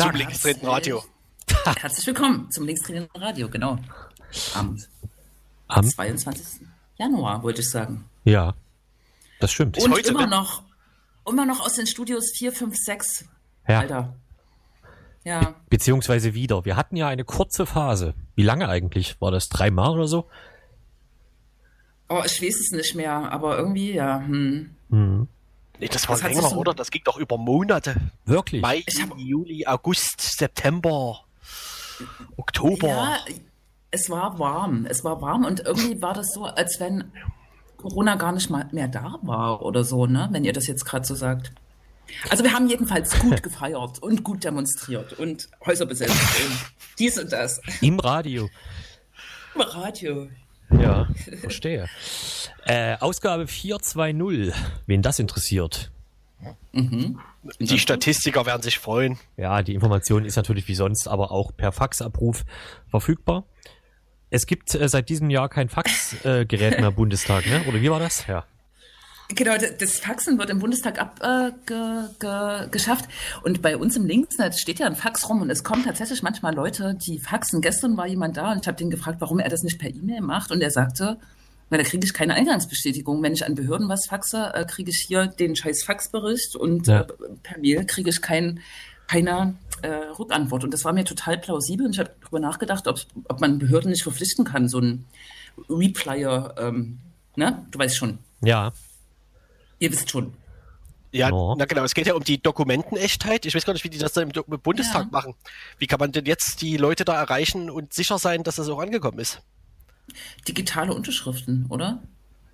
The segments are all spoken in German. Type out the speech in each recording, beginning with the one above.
Tag. Zum linksdrehenden Radio. Herzlich willkommen zum linksdrehenden Radio, genau. Am, Am? 22. Januar, wollte ich sagen. Ja, das stimmt. Und heute, immer ne? noch, immer noch aus den Studios 4, 5, 6. Ja. Alter. Ja, Beziehungsweise wieder. Wir hatten ja eine kurze Phase. Wie lange eigentlich? War das dreimal oder so? oh, ich weiß es nicht mehr, aber irgendwie, ja. Hm. Hm. Nee, das war Das länger, so- oder? Das ging doch über Monate. Wirklich? Mai, hab- Juli, August, September, Oktober. Ja, es war warm. Es war warm und irgendwie war das so, als wenn Corona gar nicht mal mehr da war oder so, ne? Wenn ihr das jetzt gerade so sagt. Also wir haben jedenfalls gut gefeiert und gut demonstriert und Häuser besetzt und dies und das. Im Radio. Im Radio. Ja, verstehe. äh, Ausgabe 420. Wen das interessiert. Die Statistiker werden sich freuen. Ja, die Information ist natürlich wie sonst, aber auch per Faxabruf verfügbar. Es gibt äh, seit diesem Jahr kein Faxgerät äh, mehr im Bundestag, ne? Oder wie war das? Ja. Genau, das Faxen wird im Bundestag abgeschafft. Äh, ge, und bei uns im Linksnetz steht ja ein Fax rum und es kommen tatsächlich manchmal Leute, die faxen. Gestern war jemand da und ich habe den gefragt, warum er das nicht per E-Mail macht und er sagte, weil da kriege ich keine Eingangsbestätigung. Wenn ich an Behörden was faxe, äh, kriege ich hier den scheiß Faxbericht und Ja. äh, per Mail kriege ich kein, keine äh, Rückantwort. Und das war mir total plausibel und ich habe darüber nachgedacht, ob, ob man Behörden nicht verpflichten kann, so ein Replier, ähm, ne? Du weißt schon. Ja. Ihr wisst schon. Ja, Ja. na genau, es geht ja um die Dokumentenechtheit. Ich weiß gar nicht, wie die das da im, im Bundestag Ja. machen. Wie kann man denn jetzt die Leute da erreichen und sicher sein, dass das auch angekommen ist? Digitale Unterschriften, oder?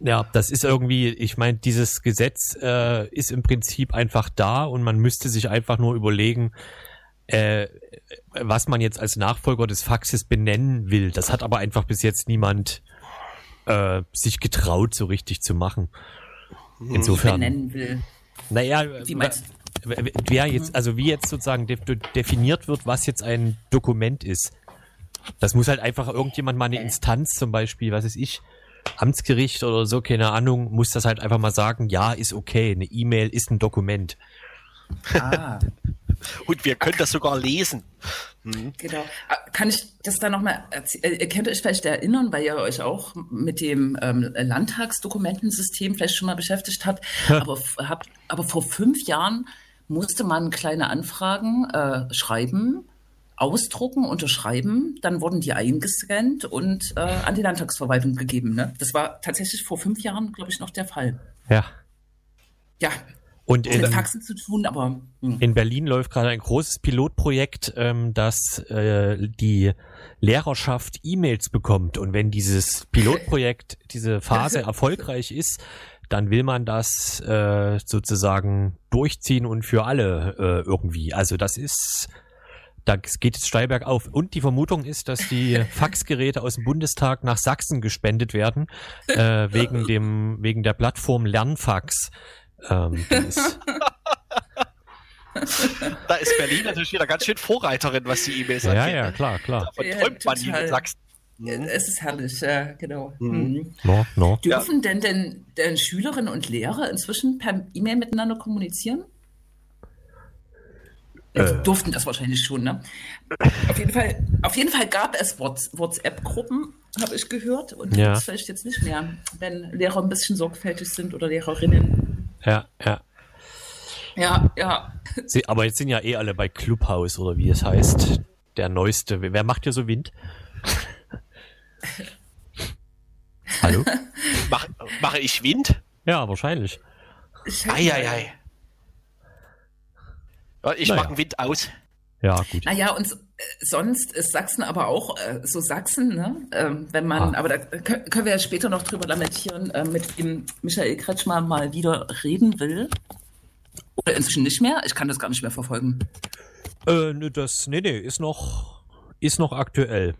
Ja, das ist irgendwie, ich meine, dieses Gesetz äh, ist im Prinzip einfach da und man müsste sich einfach nur überlegen, äh, was man jetzt als Nachfolger des Faxes benennen will. Das hat aber einfach bis jetzt niemand äh, sich getraut, so richtig zu machen. Insofern. benennen will. Naja, Wie meinst w- wer jetzt, also wie jetzt sozusagen de de definiert wird, was jetzt ein Dokument ist. Das muss halt einfach irgendjemand mal eine Instanz, zum Beispiel, was weiß ich, Amtsgericht oder so, keine Ahnung, muss das halt einfach mal sagen, ja, ist okay, eine E-Mail ist ein Dokument. Ah, Und wir können das sogar lesen. genau. Ah, Kann ich das da nochmal erzählen? Ihr könnt euch vielleicht erinnern, weil ihr euch auch mit dem ähm, Landtagsdokumentensystem vielleicht schon mal beschäftigt habt. aber, habt. aber vor fünf Jahren musste man kleine Anfragen äh, schreiben, ausdrucken, unterschreiben. Dann wurden die eingescannt und äh, an die Landtagsverwaltung gegeben. Ne? Das war tatsächlich vor fünf Jahren, glaube ich, noch der Fall. Ja. Ja, Und in, mit Faxen zu tun, aber hm. in Berlin läuft gerade ein großes Pilotprojekt, ähm, das äh, die Lehrerschaft E-Mails bekommt. Und wenn dieses Pilotprojekt, diese Phase erfolgreich ist, dann will man das äh, sozusagen durchziehen und für alle äh, irgendwie. Also das ist, da geht es steil bergauf. Und die Vermutung ist, dass die Faxgeräte aus dem Bundestag nach Sachsen gespendet werden, äh, wegen dem, wegen der Plattform Lernfax. Ähm, ist, Da ist Berlin natürlich wieder ganz schön Vorreiterin, was die E-Mails ja, angeht. ja, klar, klar. Davon Ja, träumt man nie in Sachsen. es ist herrlich, ja, genau. Mhm. No, no. Dürfen denn, denn, denn Schülerinnen und Lehrer inzwischen per E-Mail miteinander kommunizieren? Ja, die durften das wahrscheinlich schon, ne? Auf jeden Fall, auf jeden Fall gab es Whats- WhatsApp-Gruppen, habe ich gehört. Und Ja. das vielleicht jetzt nicht mehr, wenn Lehrer ein bisschen sorgfältig sind oder Lehrerinnen. Ja, ja. Ja, ja. Sie, aber jetzt sind ja eh alle bei Clubhouse oder wie es heißt. Der neueste. Wer macht hier so Wind? Hallo? Mach, mache ich Wind? Ja, wahrscheinlich. Ich Eieiei. Ja, ich Naja. mache Wind aus. Ja, gut. Naja, und sonst ist Sachsen aber auch äh, so Sachsen, ne? Ähm, wenn man, Ah. aber da kö- können wir ja später noch drüber lamentieren, äh, mit dem Michael Kretschmer mal wieder reden will. Oder inzwischen nicht mehr. Ich kann das gar nicht mehr verfolgen. Äh, das, nee, nee, ist noch, ist noch aktuell.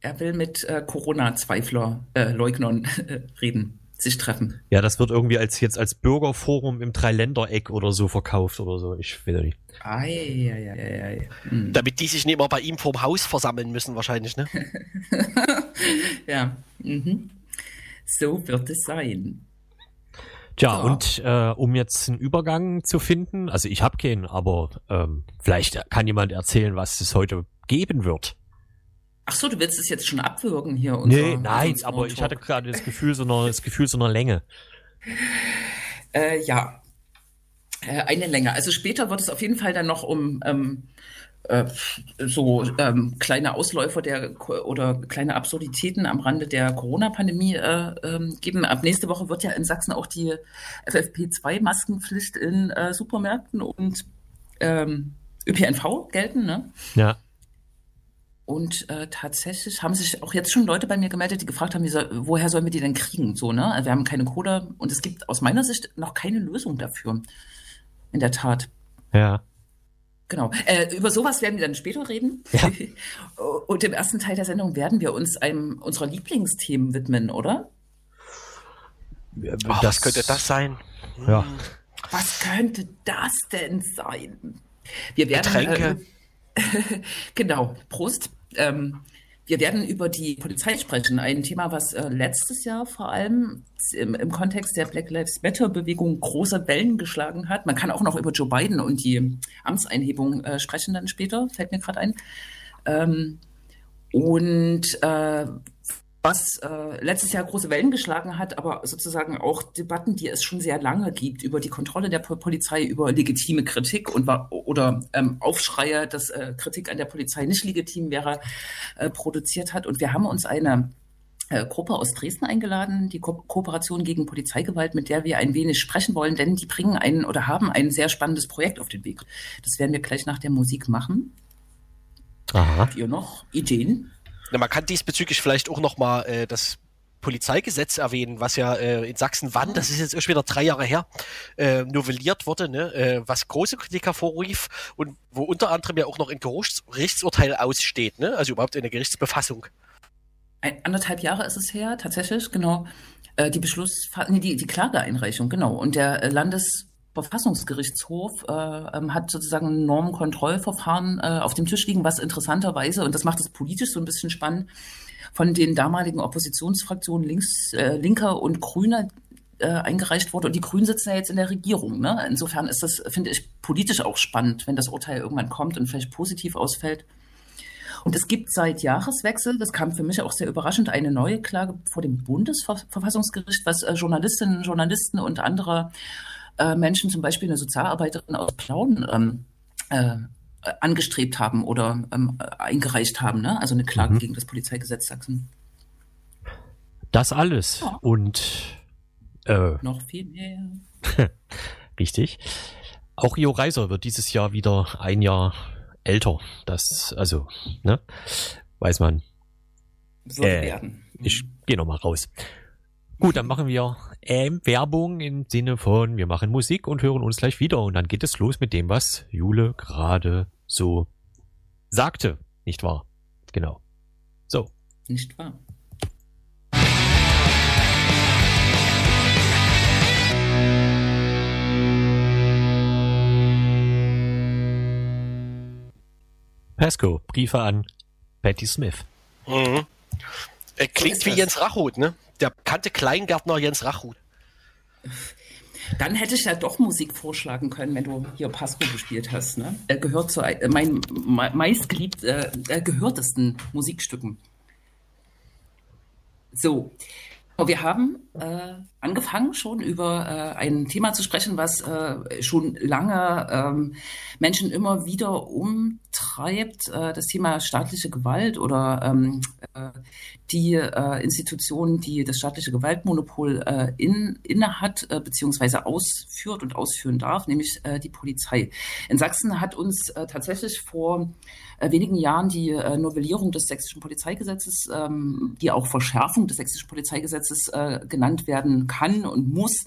Er will mit äh, Corona-Zweifler, äh, Leugnern äh, reden, sich treffen. Ja, das wird irgendwie als jetzt als Bürgerforum im Dreiländereck oder so verkauft oder so. Ich will nicht. Eieieiei. Hm. Damit die sich nicht immer bei ihm vorm Haus versammeln müssen, wahrscheinlich, ne? Ja. Mhm. So wird es sein. Tja, ja. und äh, um jetzt einen Übergang zu finden, also ich habe keinen, aber ähm, vielleicht kann jemand erzählen, was es heute geben wird. Ach so, du willst es jetzt schon abwürgen hier? Unser, nee, nein, aber ich hatte gerade das Gefühl so einer, das Gefühl so einer Länge. Äh, ja, äh, eine Länge. Also später wird es auf jeden Fall dann noch um ähm, äh, so ähm, kleine Ausläufer der oder kleine Absurditäten am Rande der Corona-Pandemie äh, ähm, geben. Ab nächste Woche wird ja in Sachsen auch die FFP2-Maskenpflicht in äh, Supermärkten und ähm, ÖPNV gelten. Ne? Ja. Und äh, tatsächlich haben sich auch jetzt schon Leute bei mir gemeldet, die gefragt haben, soll, woher sollen wir die denn kriegen? So, ne? Also wir haben keine Coder und es gibt aus meiner Sicht noch keine Lösung dafür. In der Tat. Ja. Genau. Äh, über sowas werden wir dann später reden. Ja. Und im ersten Teil der Sendung werden wir uns einem unserer Lieblingsthemen widmen, oder? Oh, was könnte das sein? Ja. Was könnte das denn sein? Wir werden Getränke. Äh, genau. Prost. Ähm, wir werden über die Polizei sprechen, ein Thema, was äh, letztes Jahr vor allem im, im, Kontext der Black Lives Matter-Bewegung große Wellen geschlagen hat. Man kann auch noch über Joe Biden und die Amtseinhebung äh, sprechen dann später, fällt mir gerade ein. Ähm, und äh, was äh, letztes Jahr große Wellen geschlagen hat, aber sozusagen auch Debatten, die es schon sehr lange gibt über die Kontrolle der Polizei, über legitime Kritik und oder ähm, Aufschreie, dass äh, Kritik an der Polizei nicht legitim wäre, äh, produziert hat. Und wir haben uns eine äh, Gruppe aus Dresden eingeladen, die Ko Kooperation gegen Polizeigewalt, mit der wir ein wenig sprechen wollen, denn die bringen ein oder haben ein sehr spannendes Projekt auf den Weg. Das werden wir gleich nach der Musik machen. Aha. Habt ihr noch Ideen? Na, man kann diesbezüglich vielleicht auch nochmal äh, das Polizeigesetz erwähnen, was ja äh, in Sachsen wann, das ist jetzt erst wieder drei Jahre her, äh, novelliert wurde, ne? äh, was große Kritik hervorrief und wo unter anderem ja auch noch ein Gerichtsurteil aussteht, ne? also überhaupt eine Gerichtsbefassung. Ein, anderthalb Jahre ist es her, tatsächlich, genau. Äh, die Beschluss, nee, die, die Klageeinreichung, genau. Und der äh, Landes Verfassungsgerichtshof äh, ähm, hat sozusagen ein Normenkontrollverfahren äh, auf dem Tisch liegen, was interessanterweise, und das macht es politisch so ein bisschen spannend, von den damaligen Oppositionsfraktionen links, äh, Linker und Grüne äh, eingereicht wurde. Und die Grünen sitzen ja jetzt in der Regierung. Ne? Insofern ist das, finde ich, politisch auch spannend, wenn das Urteil irgendwann kommt und vielleicht positiv ausfällt. Und es gibt seit Jahreswechsel, das kam für mich auch sehr überraschend, eine neue Klage vor dem Bundesverfassungsgericht, was äh, Journalistinnen, Journalisten und andere äh, Menschen, zum Beispiel eine Sozialarbeiterin aus Plauen, ähm, äh, angestrebt haben oder ähm, eingereicht haben. Ne? Also eine Klage mhm. gegen das Polizeigesetz Sachsen. Das alles ja. und äh, noch viel mehr. Richtig. Auch Jo Reiser wird dieses Jahr wieder ein Jahr älter. Das, also, ne? Weiß man. Soll äh, werden. Ich gehe nochmal raus. Gut, dann machen wir ähm, Werbung im Sinne von, wir machen Musik und hören uns gleich wieder. Und dann geht es los mit dem, was Jule gerade so sagte. Nicht wahr? Genau. So. Nicht wahr? Pasco, Briefe an Patty Smith. Mhm. Er klingt wie Jens Rachut, ne? Der bekannte Kleingärtner Jens Rachut. Dann hätte ich ja doch Musik vorschlagen können, wenn du hier Pasco gespielt hast. Ne? Er gehört zu äh, meinen meistgeliebt, äh, gehörtesten Musikstücken. So, wir haben äh, angefangen schon über äh, ein Thema zu sprechen, was äh, schon lange ähm, Menschen immer wieder umtreibt, äh, das Thema staatliche Gewalt oder ähm, äh, die äh, Institution, die das staatliche Gewaltmonopol äh, in, inne hat, äh, beziehungsweise ausführt und ausführen darf, nämlich die Polizei. In Sachsen hat uns tatsächlich vor wenigen Jahren die Novellierung des sächsischen Polizeigesetzes, ähm, die auch Verschärfung des sächsischen Polizeigesetzes genannt werden kann und muss,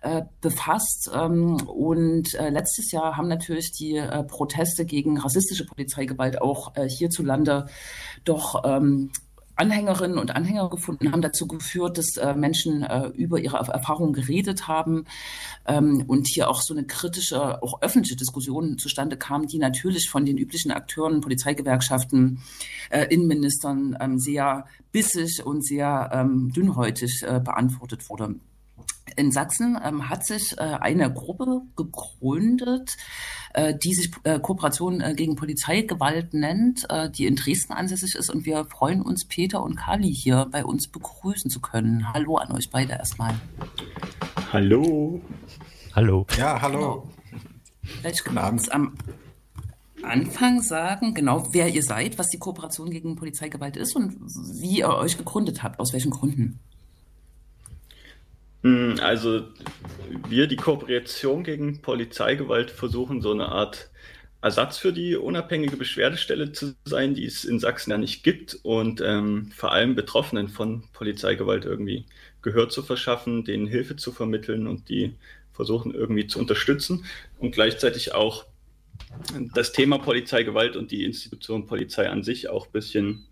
äh, befasst. Ähm, und äh, letztes Jahr haben natürlich die äh, Proteste gegen rassistische Polizeigewalt auch hierzulande doch ähm, Anhängerinnen und Anhänger gefunden haben, dazu geführt, dass äh, Menschen äh, über ihre Erfahrungen geredet haben ähm, und hier auch so eine kritische, auch öffentliche Diskussion zustande kam, die natürlich von den üblichen Akteuren, Polizeigewerkschaften, äh, Innenministern ähm, sehr bissig und sehr ähm, dünnhäutig äh, beantwortet wurde. In Sachsen ähm, hat sich äh, eine Gruppe gegründet, äh, die sich äh, Kooperation äh, gegen Polizeigewalt nennt, äh, die in Dresden ansässig ist. Und wir freuen uns, Peter und Kali hier bei uns begrüßen zu können. Hallo an euch beide erstmal. Hallo. Hallo. Ja, hallo. Genau. Vielleicht können wir uns am Anfang sagen, genau wer ihr seid, was die Kooperation gegen Polizeigewalt ist und wie ihr euch gegründet habt, aus welchen Gründen. Hm, Also wir, die Kooperation gegen Polizeigewalt, versuchen so eine Art Ersatz für die unabhängige Beschwerdestelle zu sein, die es in Sachsen ja nicht gibt und ähm, vor allem Betroffenen von Polizeigewalt irgendwie Gehör zu verschaffen, denen Hilfe zu vermitteln und die versuchen irgendwie zu unterstützen und gleichzeitig auch das Thema Polizeigewalt und die Institution Polizei an sich auch ein bisschen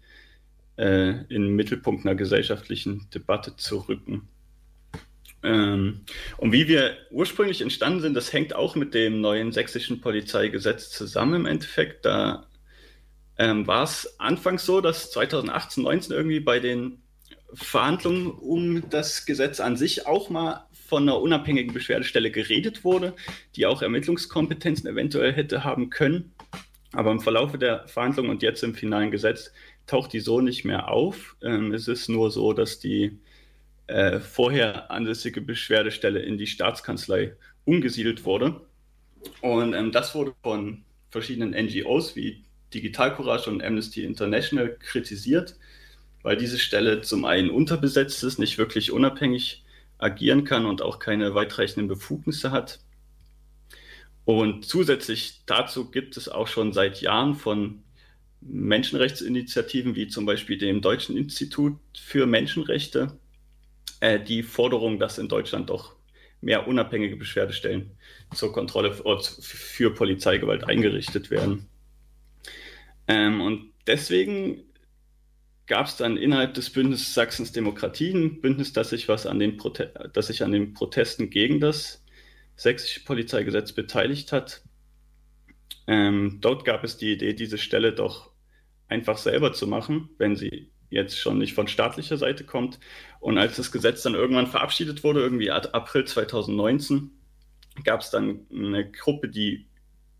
äh, in den Mittelpunkt einer gesellschaftlichen Debatte zu rücken. Ähm, und wie wir ursprünglich entstanden sind, das hängt auch mit dem neuen sächsischen Polizeigesetz zusammen im Endeffekt. Da ähm, war es anfangs so, dass 2018, 19 irgendwie bei den Verhandlungen um das Gesetz an sich auch mal von einer unabhängigen Beschwerdestelle geredet wurde, die auch Ermittlungskompetenzen eventuell hätte haben können. Aber im Verlauf der Verhandlungen und jetzt im finalen Gesetz taucht die so nicht mehr auf. Ähm, es ist nur so, dass die äh, vorher ansässige Beschwerdestelle in die Staatskanzlei umgesiedelt wurde. Und ähm, das wurde von verschiedenen NGOs wie Digital Courage und Amnesty International kritisiert, weil diese Stelle zum einen unterbesetzt ist, nicht wirklich unabhängig agieren kann und auch keine weitreichenden Befugnisse hat. Und zusätzlich dazu gibt es auch schon seit Jahren von Menschenrechtsinitiativen wie zum Beispiel dem Deutschen Institut für Menschenrechte äh, die Forderung, dass in Deutschland doch mehr unabhängige Beschwerdestellen zur Kontrolle für Polizeigewalt eingerichtet werden. Ähm, und deswegen gab es dann innerhalb des Bündnisses Sachsens Demokratie ein Bündnis, das sich, was an den das sich an den Protesten gegen das sächsische Polizeigesetz beteiligt hat. Ähm, dort gab es die Idee, diese Stelle doch einfach selber zu machen, wenn sie jetzt schon nicht von staatlicher Seite kommt. Und als das Gesetz dann irgendwann verabschiedet wurde, irgendwie April 2019, gab es dann eine Gruppe, die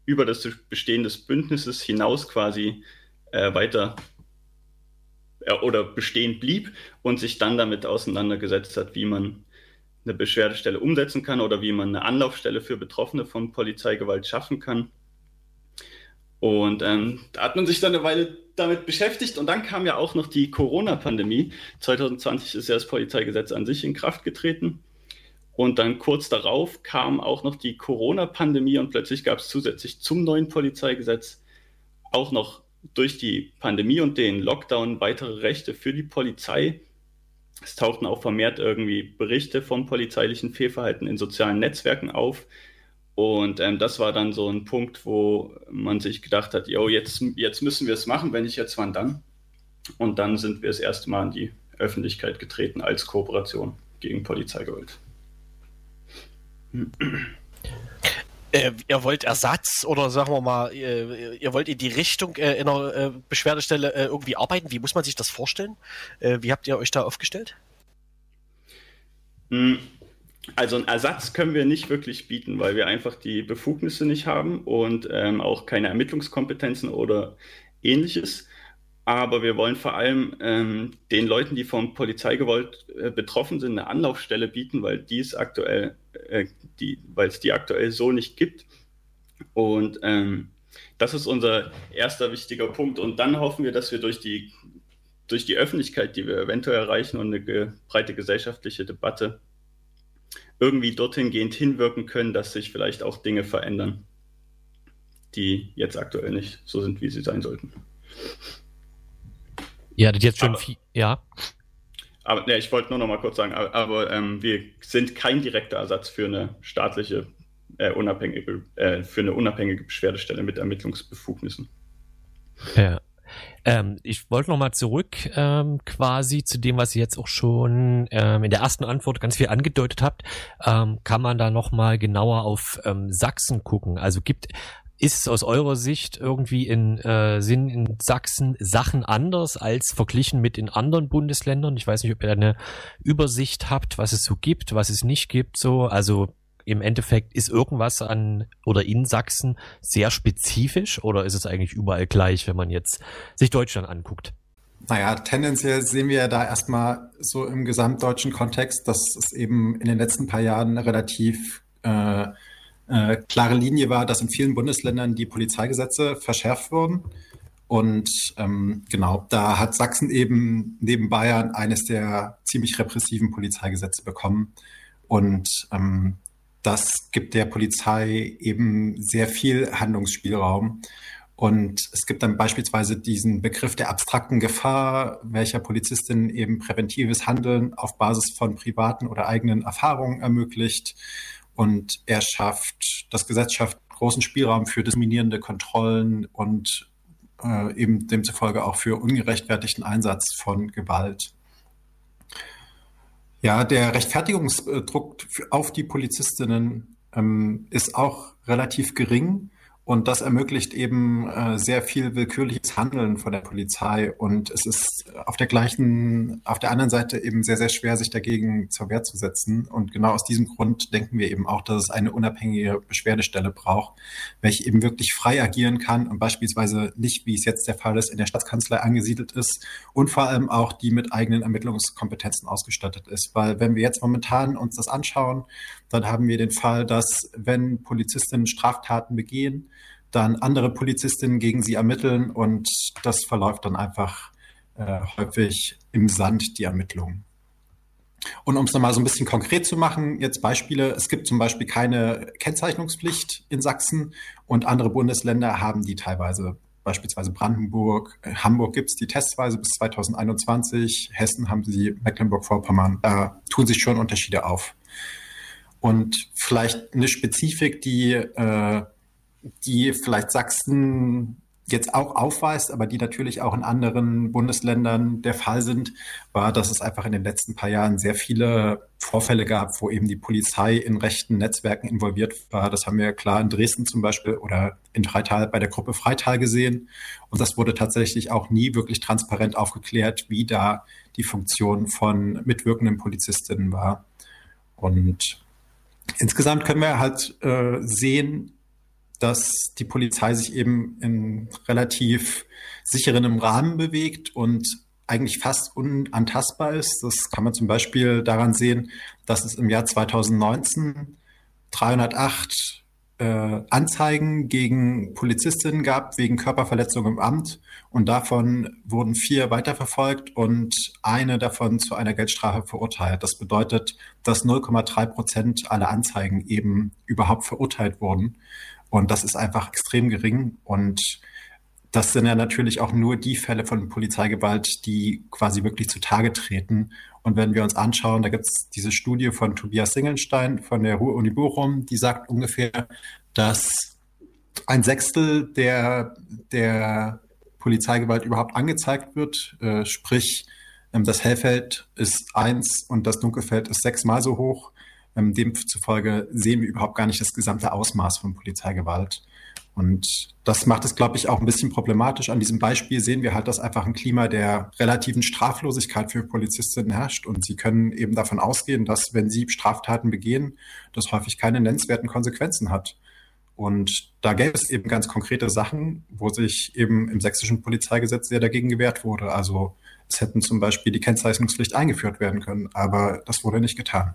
über das Bestehen des Bündnisses hinaus quasi äh, weiter äh, oder bestehen blieb und sich dann damit auseinandergesetzt hat, wie man eine Beschwerdestelle umsetzen kann oder wie man eine Anlaufstelle für Betroffene von Polizeigewalt schaffen kann. Und ähm, da hat man sich dann eine Weile damit beschäftigt und dann kam ja auch noch die Corona-Pandemie. 2020 ist ja das Polizeigesetz an sich in Kraft getreten. Und dann kurz darauf kam auch noch die Corona-Pandemie und plötzlich gab es zusätzlich zum neuen Polizeigesetz auch noch durch die Pandemie und den Lockdown weitere Rechte für die Polizei. Es tauchten auch vermehrt irgendwie Berichte vom polizeilichen Fehlverhalten in sozialen Netzwerken auf. Und ähm, das war dann so ein Punkt, wo man sich gedacht hat, yo, jetzt, jetzt müssen wir es machen, wenn nicht jetzt, wann dann? Und dann sind wir das erste Mal in die Öffentlichkeit getreten als Kooperation gegen Polizeigewalt. Äh, ihr wollt Ersatz oder sagen wir mal, ihr, ihr wollt in die Richtung äh, in einer äh, Beschwerdestelle äh, irgendwie arbeiten? Wie muss man sich das vorstellen? Äh, wie habt ihr euch da aufgestellt? Hm, Also einen Ersatz können wir nicht wirklich bieten, weil wir einfach die Befugnisse nicht haben und ähm, auch keine Ermittlungskompetenzen oder ähnliches. Aber wir wollen vor allem ähm, den Leuten, die vom Polizeigewalt äh, betroffen sind, eine Anlaufstelle bieten, weil die es aktuell, äh, die, weil es die aktuell so nicht gibt. Und ähm, das ist unser erster wichtiger Punkt. Und dann hoffen wir, dass wir durch die, durch die Öffentlichkeit, die wir eventuell erreichen und eine breite gesellschaftliche Debatte irgendwie dorthin gehend hinwirken können, dass sich vielleicht auch Dinge verändern, die jetzt aktuell nicht so sind, wie sie sein sollten. Ihr hattet jetzt schon Aber- viel, ja. Aber ne, ich wollte nur noch mal kurz sagen, aber, aber ähm, wir sind kein direkter Ersatz für eine staatliche, äh, unabhängige, äh, für eine unabhängige Beschwerdestelle mit Ermittlungsbefugnissen. Ja. Ähm, ich wollte noch mal zurück ähm, quasi zu dem, was ihr jetzt auch schon ähm, in der ersten Antwort ganz viel angedeutet habt. Ähm, kann man da noch mal genauer auf ähm, Sachsen gucken? Also gibt ist aus eurer Sicht irgendwie in äh, sind in Sachsen Sachen anders als verglichen mit in anderen Bundesländern? Ich weiß nicht, ob ihr eine Übersicht habt, was es so gibt, was es nicht gibt. So, also im Endeffekt ist irgendwas an oder in Sachsen sehr spezifisch oder ist es eigentlich überall gleich, wenn man jetzt sich Deutschland anguckt? Naja, tendenziell sehen wir da erstmal so im gesamtdeutschen Kontext, dass es eben in den letzten paar Jahren relativ äh, äh, klare Linie war, dass in vielen Bundesländern die Polizeigesetze verschärft wurden. Und ähm, genau, da hat Sachsen eben neben Bayern eines der ziemlich repressiven Polizeigesetze bekommen. Und ähm, das gibt der Polizei eben sehr viel Handlungsspielraum. Und es gibt dann beispielsweise diesen Begriff der abstrakten Gefahr, welcher Polizistin eben präventives Handeln auf Basis von privaten oder eigenen Erfahrungen ermöglicht. Und er schafft, das Gesetz schafft großen Spielraum für diskriminierende Kontrollen und äh, eben demzufolge auch für ungerechtfertigten Einsatz von Gewalt. Ja, der Rechtfertigungsdruck auf die Polizistinnen ähm, ist auch relativ gering. Und das ermöglicht eben äh, sehr viel willkürliches Handeln von der Polizei. Und es ist auf der gleichen, auf der anderen Seite eben sehr, sehr schwer, sich dagegen zur Wehr zu setzen. Und genau aus diesem Grund denken wir eben auch, dass es eine unabhängige Beschwerdestelle braucht, welche eben wirklich frei agieren kann und beispielsweise nicht, wie es jetzt der Fall ist, in der Staatskanzlei angesiedelt ist und vor allem auch die mit eigenen Ermittlungskompetenzen ausgestattet ist. Weil wenn wir jetzt momentan uns das anschauen, dann haben wir den Fall, dass wenn Polizistinnen Straftaten begehen, dann andere Polizistinnen gegen sie ermitteln und das verläuft dann einfach äh, häufig im Sand, die Ermittlungen. Und um es nochmal so ein bisschen konkret zu machen, jetzt Beispiele. Es gibt zum Beispiel keine Kennzeichnungspflicht in Sachsen und andere Bundesländer haben die teilweise. Beispielsweise Brandenburg, äh, Hamburg gibt es die testweise bis 2021, Hessen haben sie, Mecklenburg-Vorpommern. Da tun sich schon Unterschiede auf. Und vielleicht eine Spezifik, die äh, die vielleicht Sachsen jetzt auch aufweist, aber die natürlich auch in anderen Bundesländern der Fall sind, war, dass es einfach in den letzten paar Jahren sehr viele Vorfälle gab, wo eben die Polizei in rechten Netzwerken involviert war. Das haben wir klar in Dresden zum Beispiel oder in Freital bei der Gruppe Freital gesehen. Und das wurde tatsächlich auch nie wirklich transparent aufgeklärt, wie da die Funktion von mitwirkenden Polizistinnen war. Und insgesamt können wir halt äh, sehen, dass die Polizei sich eben in relativ sicherem Rahmen bewegt und eigentlich fast unantastbar ist. Das kann man zum Beispiel daran sehen, dass es im Jahr 2019 308 äh, Anzeigen gegen Polizistinnen gab wegen Körperverletzung im Amt und davon wurden vier weiterverfolgt und eine davon zu einer Geldstrafe verurteilt. Das bedeutet, dass 0,3 Prozent aller Anzeigen eben überhaupt verurteilt wurden. Und das ist einfach extrem gering. Und das sind ja natürlich auch nur die Fälle von Polizeigewalt, die quasi wirklich zutage treten. Und wenn wir uns anschauen, da gibt es diese Studie von Tobias Singelstein von der Ruhr-Uni Bochum, die sagt ungefähr, dass ein Sechstel der, der Polizeigewalt überhaupt angezeigt wird. Äh, sprich, ähm, das Hellfeld ist eins und das Dunkelfeld ist sechsmal so hoch. Ähm, demzufolge sehen wir überhaupt gar nicht das gesamte Ausmaß von Polizeigewalt. Und das macht es, glaube ich, auch ein bisschen problematisch. An diesem Beispiel sehen wir halt, dass einfach ein Klima der relativen Straflosigkeit für Polizistinnen herrscht. Und sie können eben davon ausgehen, dass, wenn sie Straftaten begehen, das häufig keine nennenswerten Konsequenzen hat. Und da gäbe es eben ganz konkrete Sachen, wo sich eben im sächsischen Polizeigesetz sehr dagegen gewehrt wurde. Also es hätten zum Beispiel die Kennzeichnungspflicht eingeführt werden können, aber das wurde nicht getan.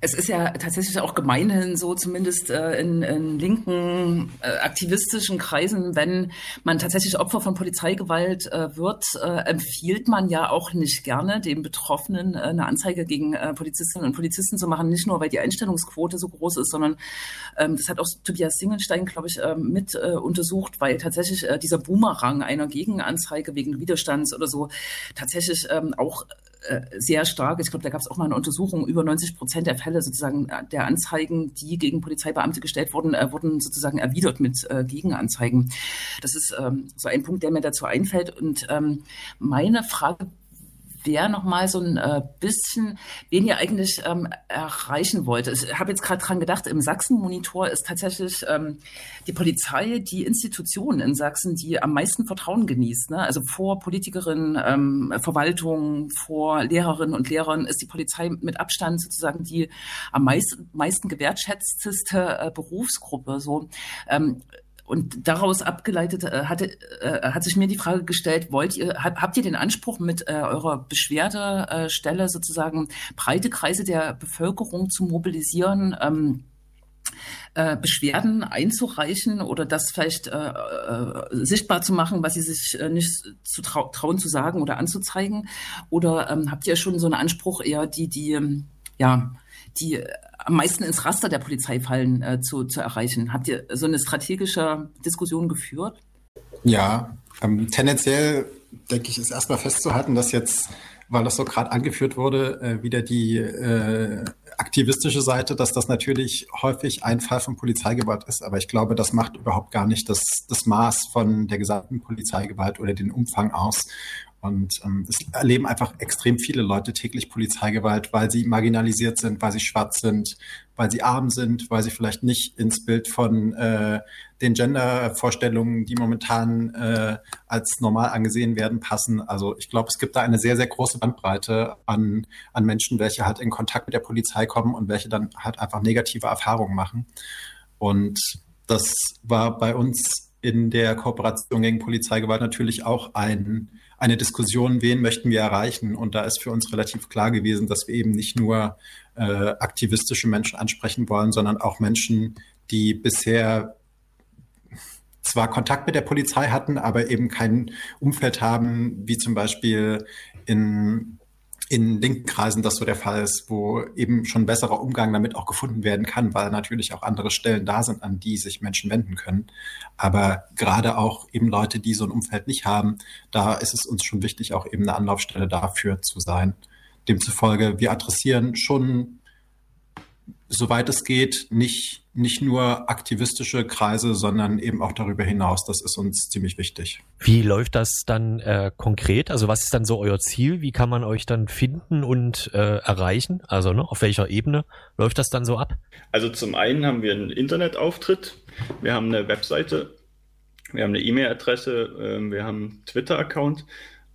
Es ist ja tatsächlich auch gemeinhin so, zumindest äh, in, in linken äh, aktivistischen Kreisen, wenn man tatsächlich Opfer von Polizeigewalt äh, wird, äh, empfiehlt man ja auch nicht gerne dem Betroffenen äh, eine Anzeige gegen äh, Polizistinnen und Polizisten zu machen, nicht nur weil die Einstellungsquote so groß ist, sondern ähm, das hat auch Tobias Singelstein, glaube ich, äh, mit äh, untersucht, weil tatsächlich äh, dieser Boomerang einer Gegenanzeige wegen Widerstands oder so tatsächlich ähm, auch sehr stark. Ich glaube, da gab es auch mal eine Untersuchung. Über 90 Prozent der Fälle sozusagen äh, der Anzeigen, die gegen Polizeibeamte gestellt wurden, äh, wurden sozusagen erwidert mit äh, Gegenanzeigen. Das ist ähm, so ein Punkt, der mir dazu einfällt. Und ähm, meine Frage wäre noch mal so ein äh, bisschen, wen ihr eigentlich ähm, erreichen wollt. Ich habe jetzt gerade dran gedacht, im Sachsen-Monitor ist tatsächlich ähm, die Polizei die Institution in Sachsen, die am meisten Vertrauen genießt. Ne? Also vor Politikerinnen, ähm, Verwaltung, vor Lehrerinnen und Lehrern ist die Polizei mit Abstand sozusagen die am meisten, meisten gewertschätzteste äh, Berufsgruppe. So ähm, und daraus abgeleitet äh, hatte, äh, hat sich mir die Frage gestellt, wollt ihr, habt ihr den Anspruch, mit äh, eurer Beschwerdestelle sozusagen breite Kreise der Bevölkerung zu mobilisieren, ähm, äh, Beschwerden einzureichen oder das vielleicht äh, äh, sichtbar zu machen, was sie sich äh, nicht zu trau trauen zu sagen oder anzuzeigen? Oder ähm, habt ihr schon so einen Anspruch, eher die, die, ja, die am meisten ins Raster der Polizei fallen, äh, zu, zu erreichen. Habt ihr so eine strategische Diskussion geführt? Ja, ähm, tendenziell denke ich, ist erstmal festzuhalten, dass jetzt, weil das so gerade angeführt wurde, äh, wieder die äh, aktivistische Seite, dass das natürlich häufig ein Fall von Polizeigewalt ist. Aber ich glaube, das macht überhaupt gar nicht das, das Maß von der gesamten Polizeigewalt oder den Umfang aus. Und ähm, es erleben einfach extrem viele Leute täglich Polizeigewalt, weil sie marginalisiert sind, weil sie schwarz sind, weil sie arm sind, weil sie vielleicht nicht ins Bild von äh, den Gender-Vorstellungen, die momentan äh, als normal angesehen werden, passen. Also ich glaube, es gibt da eine sehr, sehr große Bandbreite an, an Menschen, welche halt in Kontakt mit der Polizei kommen und welche dann halt einfach negative Erfahrungen machen. Und das war bei uns in der Kooperation gegen Polizeigewalt natürlich auch ein eine Diskussion, wen möchten wir erreichen. Und da ist für uns relativ klar gewesen, dass wir eben nicht nur äh, aktivistische Menschen ansprechen wollen, sondern auch Menschen, die bisher zwar Kontakt mit der Polizei hatten, aber eben kein Umfeld haben, wie zum Beispiel in in linken Kreisen das so der Fall ist, wo eben schon besserer Umgang damit auch gefunden werden kann, weil natürlich auch andere Stellen da sind, an die sich Menschen wenden können. Aber gerade auch eben Leute, die so ein Umfeld nicht haben, da ist es uns schon wichtig, auch eben eine Anlaufstelle dafür zu sein. Demzufolge, wir adressieren schon soweit es geht, nicht, nicht nur aktivistische Kreise, sondern eben auch darüber hinaus. Das ist uns ziemlich wichtig. Wie läuft das dann äh, konkret? Also was ist dann so euer Ziel? Wie kann man euch dann finden und äh, erreichen? Also ne, auf welcher Ebene läuft das dann so ab? Also zum einen haben wir einen Internetauftritt, wir haben eine Webseite, wir haben eine E-Mail-Adresse, äh, wir haben einen Twitter-Account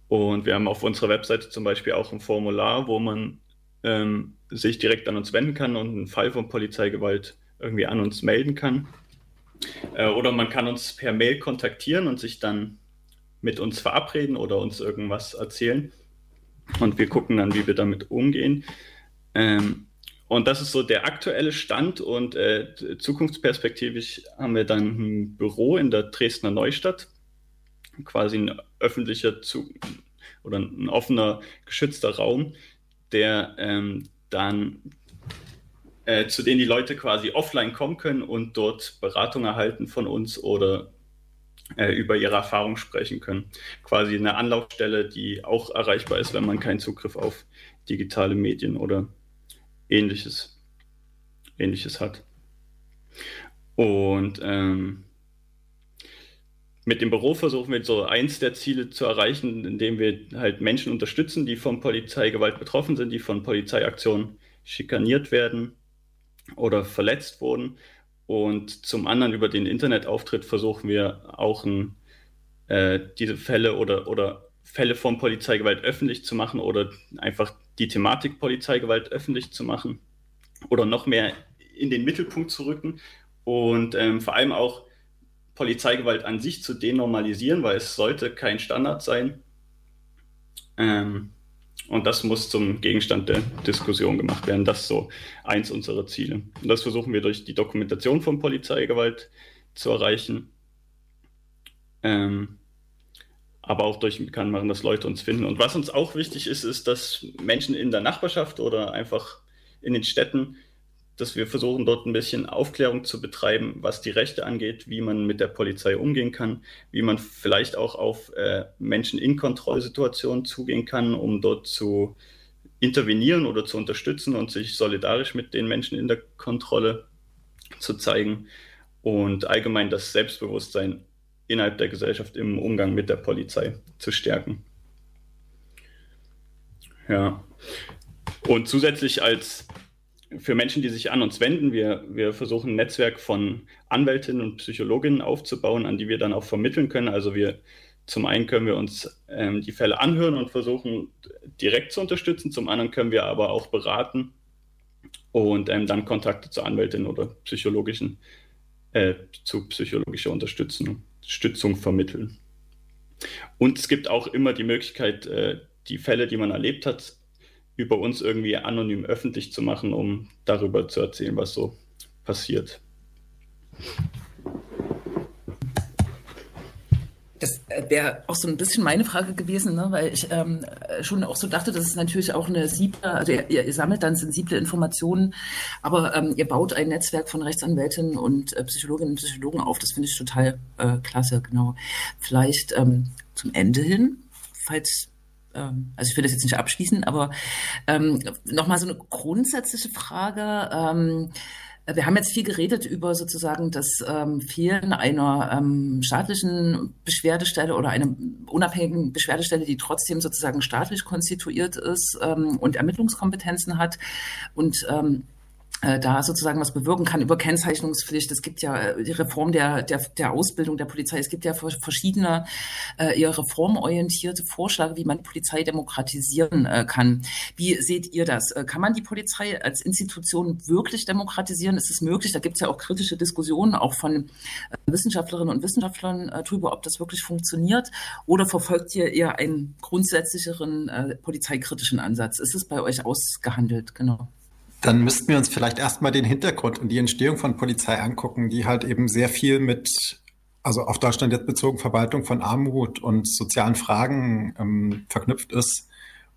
und wir haben auf unserer Webseite zum Beispiel auch ein Formular, wo man ähm, sich direkt an uns wenden kann und einen Fall von Polizeigewalt irgendwie an uns melden kann. Äh, oder man kann uns per Mail kontaktieren und sich dann mit uns verabreden oder uns irgendwas erzählen. Und wir gucken dann, wie wir damit umgehen. Ähm, und das ist so der aktuelle Stand. Und äh, zukunftsperspektivisch haben wir dann ein Büro in der Dresdner Neustadt, quasi ein öffentlicher Zu oder ein offener, geschützter Raum, der ähm, dann äh, zu denen die Leute quasi offline kommen können und dort Beratung erhalten von uns oder äh, über ihre Erfahrung sprechen können. Quasi eine Anlaufstelle, die auch erreichbar ist, wenn man keinen Zugriff auf digitale Medien oder ähnliches, ähnliches hat. Und ähm, mit dem Büro versuchen wir so eins der Ziele zu erreichen, indem wir halt Menschen unterstützen, die von Polizeigewalt betroffen sind, die von Polizeiaktionen schikaniert werden oder verletzt wurden. Und zum anderen über den Internetauftritt versuchen wir auch ein, äh, diese Fälle oder, oder Fälle von Polizeigewalt öffentlich zu machen oder einfach die Thematik Polizeigewalt öffentlich zu machen oder noch mehr in den Mittelpunkt zu rücken und ähm, vor allem auch Polizeigewalt an sich zu denormalisieren, weil es sollte kein Standard sein. Ähm, und das muss zum Gegenstand der Diskussion gemacht werden. Das ist so eins unserer Ziele. Und das versuchen wir durch die Dokumentation von Polizeigewalt zu erreichen. Ähm, aber auch durch Bekanntmachen, dass Leute uns finden. Und was uns auch wichtig ist, ist, dass Menschen in der Nachbarschaft oder einfach in den Städten dass wir versuchen, dort ein bisschen Aufklärung zu betreiben, was die Rechte angeht, wie man mit der Polizei umgehen kann, wie man vielleicht auch auf äh, Menschen in Kontrollsituationen zugehen kann, um dort zu intervenieren oder zu unterstützen und sich solidarisch mit den Menschen in der Kontrolle zu zeigen und allgemein das Selbstbewusstsein innerhalb der Gesellschaft im Umgang mit der Polizei zu stärken. Ja. Und zusätzlich als für Menschen, die sich an uns wenden, wir, wir versuchen ein Netzwerk von Anwältinnen und Psychologinnen aufzubauen, an die wir dann auch vermitteln können. Also wir zum einen können wir uns ähm, die Fälle anhören und versuchen direkt zu unterstützen, zum anderen können wir aber auch beraten und ähm, dann Kontakte zu Anwältinnen oder psychologischen, äh, zu psychologischer Unterstützung, Stützung vermitteln. Und es gibt auch immer die Möglichkeit, äh, die Fälle, die man erlebt hat, über uns irgendwie anonym öffentlich zu machen, um darüber zu erzählen, was so passiert. Das äh, wäre auch so ein bisschen meine Frage gewesen, ne? weil ich ähm, schon auch so dachte, dass es natürlich auch eine sieble, also ihr, ihr sammelt dann sensible Informationen, aber ähm, ihr baut ein Netzwerk von Rechtsanwältinnen und äh, Psychologinnen und Psychologen auf. Das finde ich total äh, klasse, genau. Vielleicht ähm, zum Ende hin, falls ähm, also ich will das jetzt nicht abschließen, aber ähm, nochmal so eine grundsätzliche Frage. Ähm, wir haben jetzt viel geredet über sozusagen das ähm, Fehlen einer ähm, staatlichen Beschwerdestelle oder einer unabhängigen Beschwerdestelle, die trotzdem sozusagen staatlich konstituiert ist ähm, und Ermittlungskompetenzen hat. Und ähm, äh, da sozusagen was bewirken kann über Kennzeichnungspflicht. Es gibt ja äh, die Reform der, der, der Ausbildung der Polizei. Es gibt ja verschiedene äh, eher reformorientierte Vorschläge, wie man Polizei demokratisieren äh, kann. Wie seht ihr das? Äh, kann man die Polizei als Institution wirklich demokratisieren? Ist es möglich? Da gibt es ja auch kritische Diskussionen, auch von äh, Wissenschaftlerinnen und Wissenschaftlern äh, darüber, ob das wirklich funktioniert. Oder verfolgt ihr eher einen grundsätzlicheren äh, polizeikritischen Ansatz? Ist es bei euch ausgehandelt? Genau. Dann müssten wir uns vielleicht erstmal den Hintergrund und die Entstehung von Polizei angucken, die halt eben sehr viel mit, also auf Deutschland jetzt bezogen, Verwaltung von Armut und sozialen Fragen ähm, verknüpft ist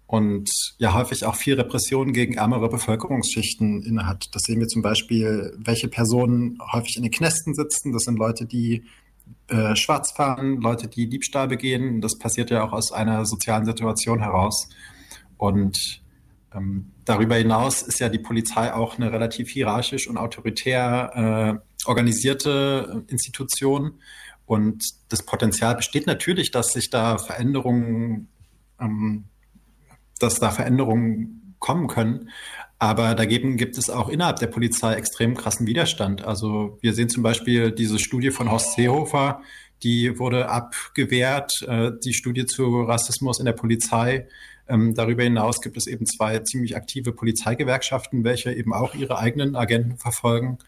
und ja häufig auch viel Repression gegen ärmere Bevölkerungsschichten innehat. Das sehen wir zum Beispiel, welche Personen häufig in den Knästen sitzen. Das sind Leute, die äh, schwarz fahren, Leute, die Diebstahl begehen. Das passiert ja auch aus einer sozialen Situation heraus. Und ähm, darüber hinaus ist ja die Polizei auch eine relativ hierarchisch und autoritär äh, organisierte Institution. Und das Potenzial besteht natürlich, dass sich da Veränderungen, ähm, dass da Veränderungen kommen können. Aber dagegen gibt es auch innerhalb der Polizei extrem krassen Widerstand. Also wir sehen zum Beispiel diese Studie von Horst Seehofer, die wurde abgewehrt, äh, die Studie zu Rassismus in der Polizei. Ähm, darüber hinaus gibt es eben zwei ziemlich aktive Polizeigewerkschaften, welche eben auch ihre eigenen Agenten verfolgen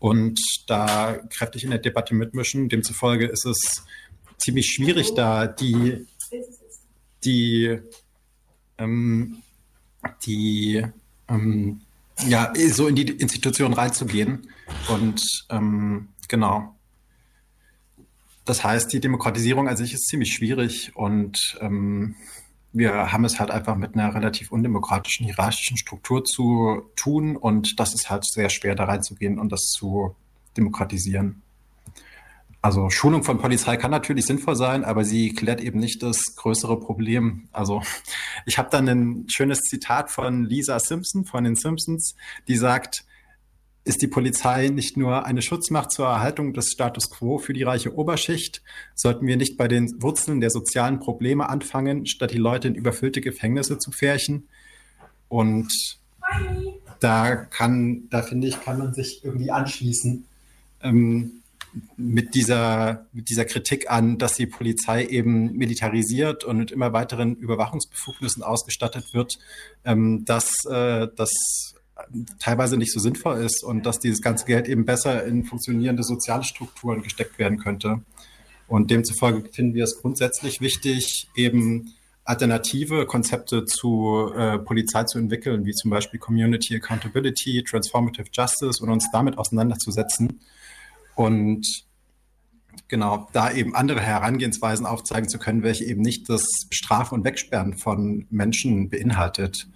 und da kräftig in der Debatte mitmischen. Demzufolge ist es ziemlich schwierig, da die, die, ähm, die ähm, ja, so in die Institution reinzugehen. Und ähm, genau. Das heißt, die Demokratisierung an sich ist ziemlich schwierig und ähm, wir haben es halt einfach mit einer relativ undemokratischen, hierarchischen Struktur zu tun und das ist halt sehr schwer da reinzugehen und das zu demokratisieren. Also Schulung von Polizei kann natürlich sinnvoll sein, aber sie klärt eben nicht das größere Problem. Also ich habe dann ein schönes Zitat von Lisa Simpson von den Simpsons, die sagt, ist die Polizei nicht nur eine Schutzmacht zur Erhaltung des Status quo für die reiche Oberschicht? Sollten wir nicht bei den Wurzeln der sozialen Probleme anfangen, statt die Leute in überfüllte Gefängnisse zu pferchen? Und da kann, da finde ich, kann man sich irgendwie anschließen ähm, mit dieser, mit dieser Kritik an, dass die Polizei eben militarisiert und mit immer weiteren Überwachungsbefugnissen ausgestattet wird, ähm, dass äh, das teilweise nicht so sinnvoll ist und dass dieses ganze Geld eben besser in funktionierende soziale Strukturen gesteckt werden könnte. Und demzufolge finden wir es grundsätzlich wichtig, eben alternative Konzepte zu äh, Polizei zu entwickeln, wie zum Beispiel Community Accountability, Transformative Justice und uns damit auseinanderzusetzen. Und genau, da eben andere Herangehensweisen aufzeigen zu können, welche eben nicht das Strafen und Wegsperren von Menschen beinhaltet.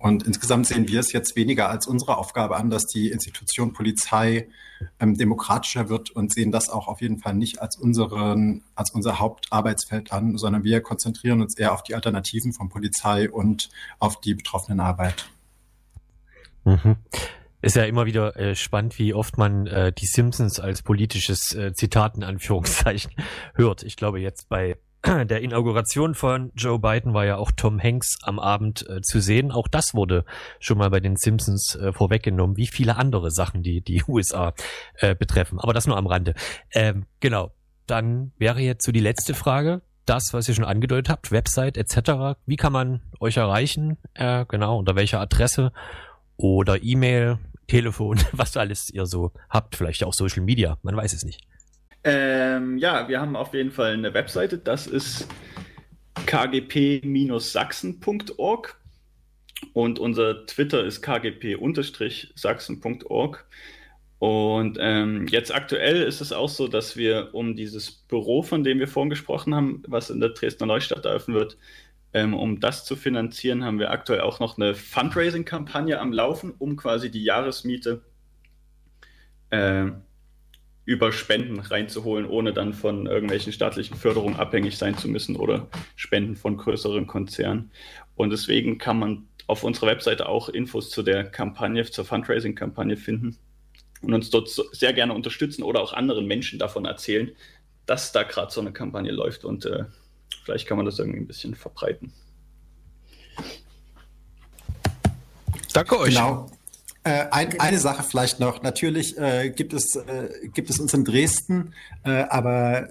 Und insgesamt sehen wir es jetzt weniger als unsere Aufgabe an, dass die Institution Polizei ähm, demokratischer wird und sehen das auch auf jeden Fall nicht als, unseren, als unser Hauptarbeitsfeld an, sondern wir konzentrieren uns eher auf die Alternativen von Polizei und auf die betroffenen Arbeit. Mhm. Ist ja immer wieder äh, spannend, wie oft man äh, die Simpsons als politisches äh, Zitat in Anführungszeichen hört. Ich glaube jetzt bei der Inauguration von Joe Biden war ja auch Tom Hanks am Abend äh, zu sehen. Auch das wurde schon mal bei den Simpsons äh, vorweggenommen, wie viele andere Sachen, die die USA äh, betreffen. Aber das nur am Rande. Ähm, genau. Dann wäre jetzt so die letzte Frage. Das, was ihr schon angedeutet habt, Website etc. Wie kann man euch erreichen? Äh, genau, unter welcher Adresse? Oder E-Mail, Telefon, was alles ihr so habt. Vielleicht auch Social Media, man weiß es nicht. Ähm, ja, wir haben auf jeden Fall eine Webseite, das ist kgp-sachsen.org und unser Twitter ist kgp-sachsen.org. Und ähm, jetzt aktuell ist es auch so, dass wir um dieses Büro, von dem wir vorhin gesprochen haben, was in der Dresdner Neustadt eröffnen wird, ähm, um das zu finanzieren, haben wir aktuell auch noch eine Fundraising-Kampagne am Laufen, um quasi die Jahresmiete äh, über Spenden reinzuholen, ohne dann von irgendwelchen staatlichen Förderungen abhängig sein zu müssen oder Spenden von größeren Konzernen. Und deswegen kann man auf unserer Webseite auch Infos zu der Kampagne, zur Fundraising-Kampagne finden und uns dort sehr gerne unterstützen oder auch anderen Menschen davon erzählen, dass da gerade so eine Kampagne läuft und äh, vielleicht kann man das irgendwie ein bisschen verbreiten. Danke euch. Genau. Äh, ein. Eine Sache vielleicht noch. Natürlich äh, gibt, es, äh, gibt es uns in Dresden, äh, aber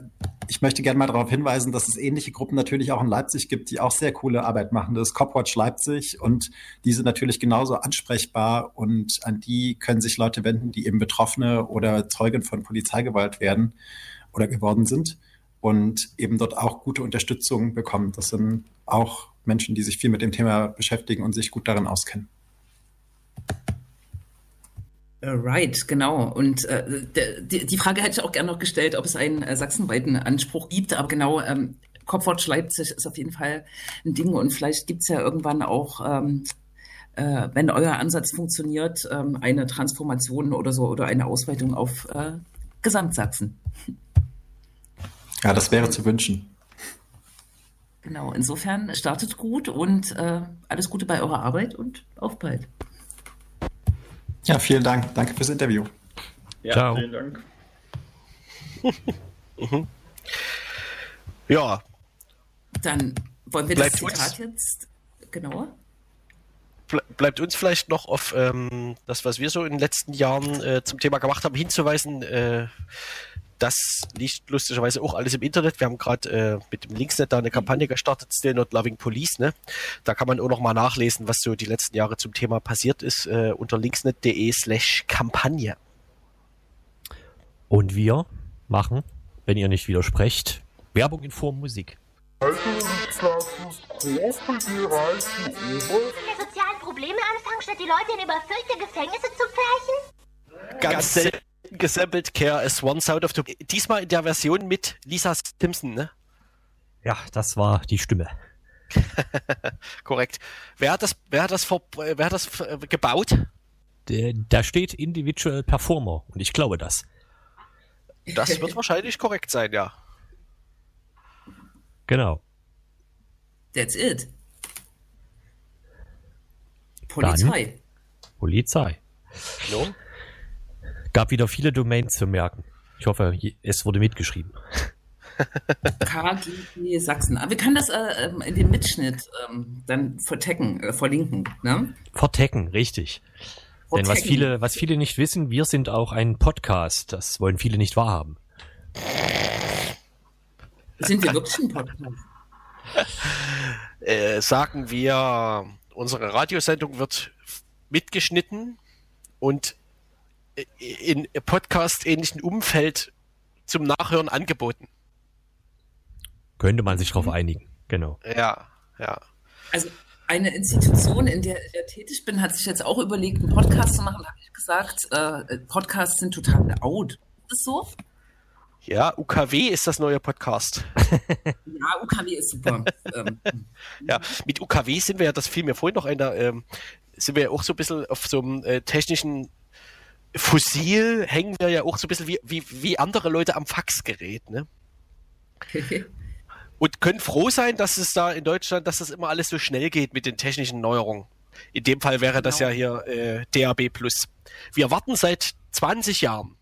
ich möchte gerne mal darauf hinweisen, dass es ähnliche Gruppen natürlich auch in Leipzig gibt, die auch sehr coole Arbeit machen. Das ist Copwatch Leipzig und die sind natürlich genauso ansprechbar und an die können sich Leute wenden, die eben Betroffene oder Zeugen von Polizeigewalt werden oder geworden sind und eben dort auch gute Unterstützung bekommen. Das sind auch Menschen, die sich viel mit dem Thema beschäftigen und sich gut darin auskennen. Äh, right, genau. Und äh, die, die Frage hätte ich auch gerne noch gestellt, ob es einen äh, sachsenweiten Anspruch gibt. Aber genau, ähm, Kopfwatch Leipzig ist auf jeden Fall ein Ding. Und vielleicht gibt es ja irgendwann auch, ähm, äh, wenn euer Ansatz funktioniert, ähm, eine Transformation oder so oder eine Ausweitung auf äh, Gesamtsachsen. Ja, das wäre zu wünschen. Genau, insofern startet gut und äh, alles Gute bei eurer Arbeit und auf bald. Ja, vielen Dank. Danke fürs Interview. Ja, Ciao. vielen Dank. mhm. Ja. Dann wollen wir bleibt das Zitat uns, jetzt genauer? Bleibt uns vielleicht noch auf ähm, das, was wir so in den letzten Jahren äh, zum Thema gemacht haben, hinzuweisen. Äh, das liegt lustigerweise auch alles im Internet. Wir haben gerade äh, mit dem Linksnet da eine Kampagne gestartet, Still Not Loving Police. Ne? Da kann man auch noch mal nachlesen, was so die letzten Jahre zum Thema passiert ist, äh, unter linksnet.de slash Kampagne. Und wir machen, wenn ihr nicht widersprecht, Werbung in Form Musik. Sozialen Probleme anfangen, statt die Leute in überfüllte Gefängnisse zu pferchen? Ganz selten gesampelt Care as One Sound of the. Diesmal in der Version mit Lisa Simpson, ne? Ja, das war die Stimme. Korrekt. Wer hat das, wer hat das, vor, wer hat das äh, gebaut? da steht Individual Performer und ich glaube das. Das wird wahrscheinlich korrekt sein, ja. Genau. That's it. Polizei. Dann Polizei. No? Gab wieder viele Domains zu merken. Ich hoffe, es wurde mitgeschrieben. KGB Sachsen. Aber wir können das äh, ähm, in dem Mitschnitt ähm, dann vertecken, äh, verlinken. Ne? Vertecken, richtig. Vertecken. Denn was viele, was viele nicht wissen, wir sind auch ein Podcast. Das wollen viele nicht wahrhaben. Sind wir wirklich ein Podcast? Äh, sagen wir, unsere Radiosendung wird mitgeschnitten und in Podcast-ähnlichen Umfeld zum Nachhören angeboten. Könnte man sich darauf einigen, genau. Ja, ja. Also eine Institution, in der ich tätig bin, hat sich jetzt auch überlegt, einen Podcast zu machen. Da habe ich gesagt, äh, Podcasts sind total out. Ist das so? Ja, UKW ist das neue Podcast. ja, UKW ist super. Ähm, ja, mit UKW sind wir ja, das fiel mir vorhin noch ein, da ähm, sind wir ja auch so ein bisschen auf so einem äh, technischen Fossil hängen wir ja auch so ein bisschen wie, wie, wie andere Leute am Faxgerät, ne? Und können froh sein, dass es da in Deutschland, dass das immer alles so schnell geht mit den technischen Neuerungen. In dem Fall wäre das genau. ja hier äh, DAB+. Wir warten seit 20 Jahren.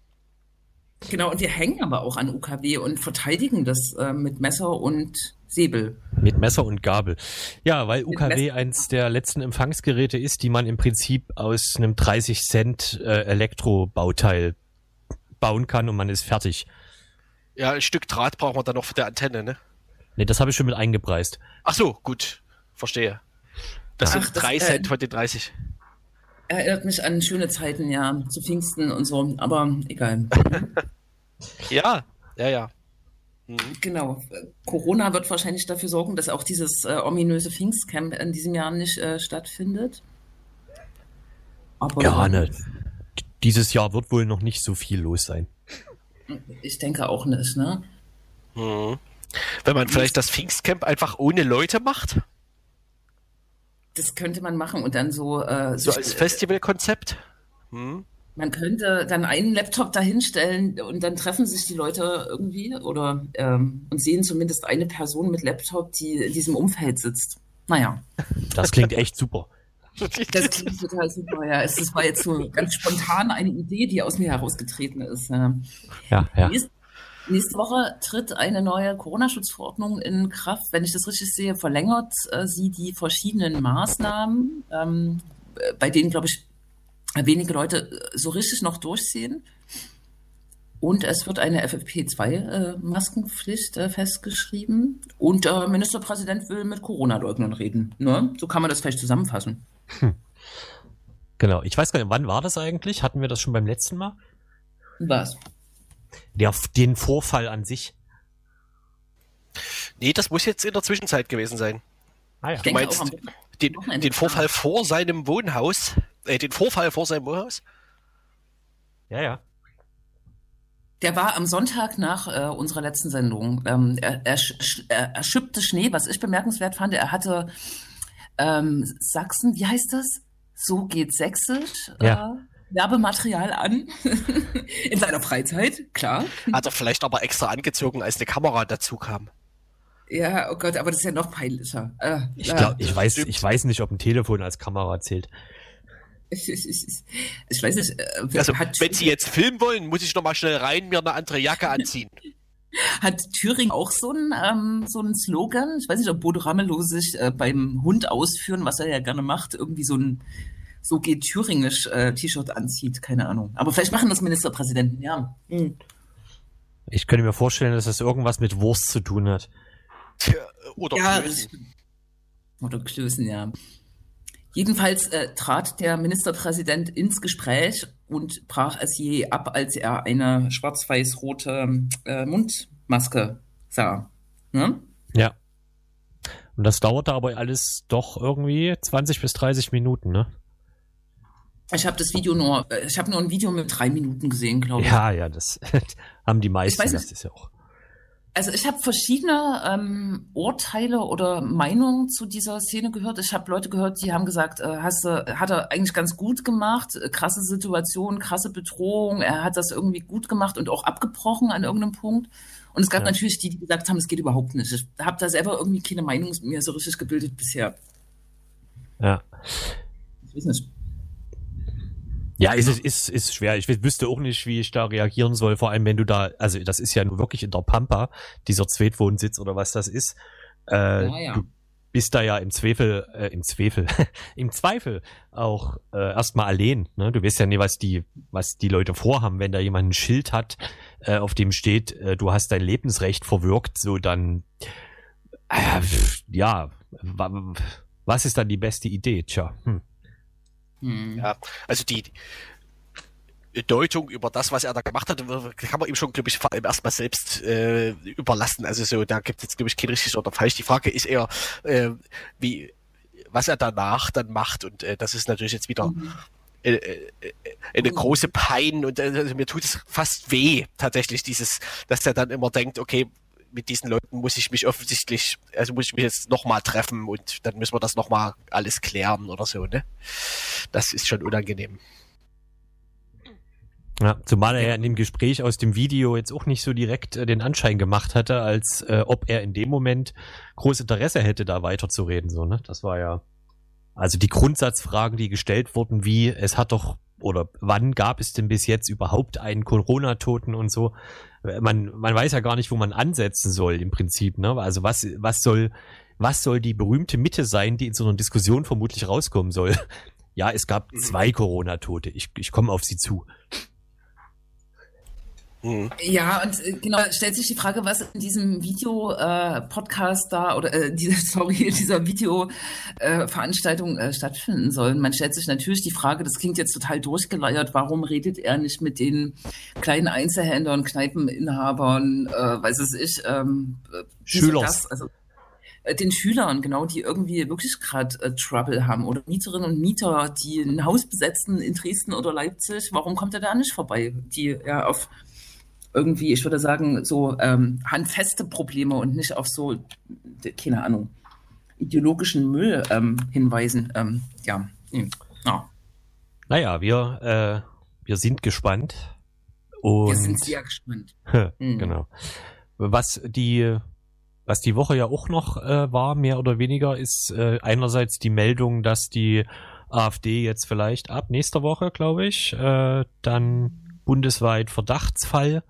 Genau, und wir hängen aber auch an UKW und verteidigen das äh, mit Messer und Säbel. Mit Messer und Gabel. Ja, weil Mit UKW Messer. eins der letzten Empfangsgeräte ist, die man im Prinzip aus einem 30 Cent äh, Elektrobauteil bauen kann und man ist fertig. Ja, ein Stück Draht brauchen wir dann noch für die Antenne, ne? Ne, das habe ich schon mit eingepreist. Ach so, gut. Verstehe. Das Ach, sind das, drei äh, Cent von den 30. Erinnert mich an schöne Zeiten, ja, zu Pfingsten und so, aber egal. Ja, ja, ja. Mhm. Genau. Corona wird wahrscheinlich dafür sorgen, dass auch dieses äh, ominöse Pfingstcamp in diesem Jahr nicht äh, stattfindet. Aber Ja, ne. Dieses Jahr wird wohl noch nicht so viel los sein. ich denke auch nicht, ne? Mhm. Wenn man vielleicht das Pfingstcamp einfach ohne Leute macht, Das könnte man machen und dann so, äh, so als Festivalkonzept. Mhm. Man könnte dann einen Laptop dahinstellen und dann treffen sich die Leute irgendwie oder ähm, und sehen zumindest eine Person mit Laptop, die in diesem Umfeld sitzt. Naja, Das klingt echt super. das klingt total super. Ja, es war jetzt so ganz spontan eine Idee, die aus mir herausgetreten ist. Ja. Ja, ja. Nächst, nächste Woche tritt eine neue Corona-Schutzverordnung in Kraft. Wenn ich das richtig sehe, verlängert äh, sie die verschiedenen Maßnahmen, ähm, äh, bei denen, glaube ich, wenige Leute äh, so richtig noch durchziehen. Und es wird eine FFP2-Maskenpflicht äh, festgeschrieben. Und der Ministerpräsident will mit Corona-Leugnern reden. Ne? So kann man das vielleicht zusammenfassen. Genau. Ich weiß gar nicht, wann war das eigentlich? Hatten wir das schon beim letzten Mal? Was? Der, den Vorfall an sich. Nee, das muss jetzt in der Zwischenzeit gewesen sein. Ah ja. Denke meinst Den, den Vorfall vor seinem Wohnhaus, äh, den Vorfall vor seinem Wohnhaus? Ja, ja. Der war am Sonntag nach äh, unserer letzten Sendung. Ähm, er, er, sch- er, er schippte Schnee, was ich bemerkenswert fand. Er hatte ähm, Sachsen, wie heißt das? So geht Sächsisch. Ja. Äh, Werbematerial an. In seiner Freizeit, klar. Hat er vielleicht aber extra angezogen, als eine Kamera dazu kam. Ja, oh Gott, aber das ist ja noch peinlicher. Äh, Ich ja. glaube, ich weiß, ich weiß nicht, ob ein Telefon als Kamera zählt. ich, weiß nicht, äh, Also, hat, wenn Sie jetzt filmen wollen, muss ich noch mal schnell rein, mir eine andere Jacke anziehen. hat Thüringen auch so einen, ähm, so einen Slogan? Ich weiß nicht, ob Bodo Ramelow sich äh, beim Hund ausführen, was er ja gerne macht, irgendwie so ein so geht thüringisch äh, T-Shirt anzieht, keine Ahnung. Aber vielleicht machen das Ministerpräsidenten, ja. Hm. Ich könnte mir vorstellen, dass das irgendwas mit Wurst zu tun hat. Tja, Oder Ja, Klößen. Oder Klößen, ja. Jedenfalls äh, trat der Ministerpräsident ins Gespräch und brach es je ab, als er eine schwarz-weiß-rote äh, Mundmaske sah. Ne? Ja. Und das dauerte aber alles doch irgendwie 20 bis 30 Minuten, ne? Ich habe das Video nur, äh, ich habe nur ein Video mit drei Minuten gesehen, glaube ich. Ja, ja, das haben die meisten. weiß Das ist ja auch. Also ich habe verschiedene ähm, Urteile oder Meinungen zu dieser Szene gehört. Ich habe Leute gehört, die haben gesagt, äh, hast du, hat er eigentlich ganz gut gemacht, äh, krasse Situation, krasse Bedrohung, er hat das irgendwie gut gemacht und auch abgebrochen an irgendeinem Punkt. Und es gab Ja. natürlich die, die gesagt haben, es geht überhaupt nicht. Ich habe da selber irgendwie keine Meinung mir so richtig gebildet bisher. Ja. Ich weiß nicht. Ja, ist, ist, ist, ist schwer. Ich wüsste auch nicht, wie ich da reagieren soll. Vor allem, wenn du da, also das ist ja nur wirklich in der Pampa, dieser Zweitwohnsitz oder was das ist. Äh, Ja, ja. Du bist da ja im Zweifel, äh, im Zweifel, im Zweifel auch äh, erstmal allein. Ne? Du weißt ja nie, was die, was die Leute vorhaben. Wenn da jemand ein Schild hat, äh, auf dem steht, äh, du hast dein Lebensrecht verwirkt, so dann, äh, ja, wa- was ist dann die beste Idee? Tja, hm. Hm. Ja, also die Deutung über das, was er da gemacht hat, kann man ihm schon, glaube ich, vor allem erstmal selbst äh, überlassen. Also so, da gibt es jetzt, glaube ich, kein richtig oder falsch. Die Frage ist eher, äh, wie, was er danach dann macht. Und äh, das ist natürlich jetzt wieder äh, äh, eine große Pein und äh, also mir tut es fast weh, tatsächlich, dieses, dass er dann immer denkt, okay, mit diesen Leuten muss ich mich offensichtlich, also muss ich mich jetzt nochmal treffen und dann müssen wir das nochmal alles klären oder so, ne? Das ist schon unangenehm. Ja, zumal er ja in dem Gespräch aus dem Video jetzt auch nicht so direkt äh, den Anschein gemacht hatte, als äh, ob er in dem Moment groß Interesse hätte, da weiterzureden. So, ne? Das war ja. Also die Grundsatzfragen, die gestellt wurden, wie es hat doch oder wann gab es denn bis jetzt überhaupt einen Corona-Toten und so? Man, man weiß ja gar nicht, wo man ansetzen soll im Prinzip. Ne? Also was, was soll, was soll die berühmte Mitte sein, die in so einer Diskussion vermutlich rauskommen soll? Ja, es gab zwei Corona-Tote. Ich, ich komme auf sie zu. Mhm. Ja, und äh, genau, stellt sich die Frage, was in diesem Video-Podcast äh, da oder äh, diese, sorry, in dieser Video-Veranstaltung äh, stattfinden soll. Man stellt sich natürlich die Frage, das klingt jetzt total durchgeleiert, warum redet er nicht mit den kleinen Einzelhändlern, Kneipeninhabern, äh, weiß es ich, ähm, Schülers. also äh, den Schülern, genau, die irgendwie wirklich gerade äh, Trouble haben oder Mieterinnen und Mieter, die ein Haus besetzen in Dresden oder Leipzig, warum kommt er da nicht vorbei? Die ja auf irgendwie, ich würde sagen, so ähm, handfeste Probleme und nicht auf so, keine Ahnung, ideologischen Müll ähm, hinweisen. Ähm, ja. Hm, ja. Naja, wir, äh, wir sind gespannt. Und wir sind sehr gespannt. mhm. Genau. Was die, was die Woche ja auch noch äh, war, mehr oder weniger, ist äh, einerseits die Meldung, dass die AfD jetzt vielleicht ab nächster Woche, glaube ich, äh, dann bundesweit Verdachtsfall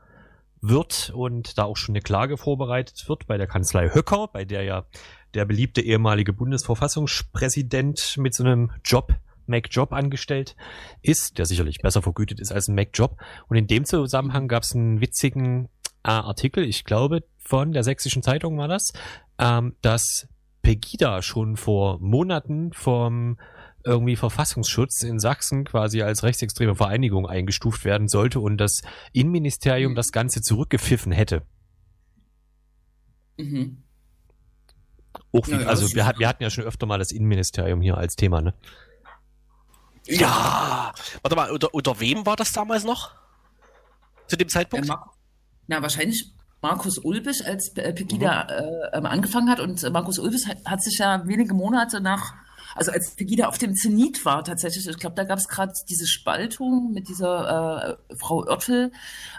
wird und da auch schon eine Klage vorbereitet wird bei der Kanzlei Höcker, bei der ja der beliebte ehemalige Bundesverfassungspräsident mit so einem Job, Mac-Job angestellt ist, der sicherlich besser vergütet ist als ein Mac-Job. Und in dem Zusammenhang gab es einen witzigen äh, Artikel, ich glaube von der Sächsischen Zeitung war das, ähm, dass Pegida schon vor Monaten vom irgendwie Verfassungsschutz in Sachsen quasi als rechtsextreme Vereinigung eingestuft werden sollte und das Innenministerium das Ganze zurückgepfiffen hätte. Mhm. Auch wie, naja, also wir, wir, hatten ja schon öfter mal das Innenministerium hier als Thema, ne? Ja, warte mal, unter, unter wem war das damals noch? Zu dem Zeitpunkt? Ja, na, wahrscheinlich Markus Ulbisch, als Pegida mhm. äh, angefangen hat. Und Markus Ulbisch hat, hat, sich ja wenige Monate nach also als Pegida auf dem Zenit war tatsächlich, ich glaube, da gab es gerade diese Spaltung mit dieser äh, Frau Oertel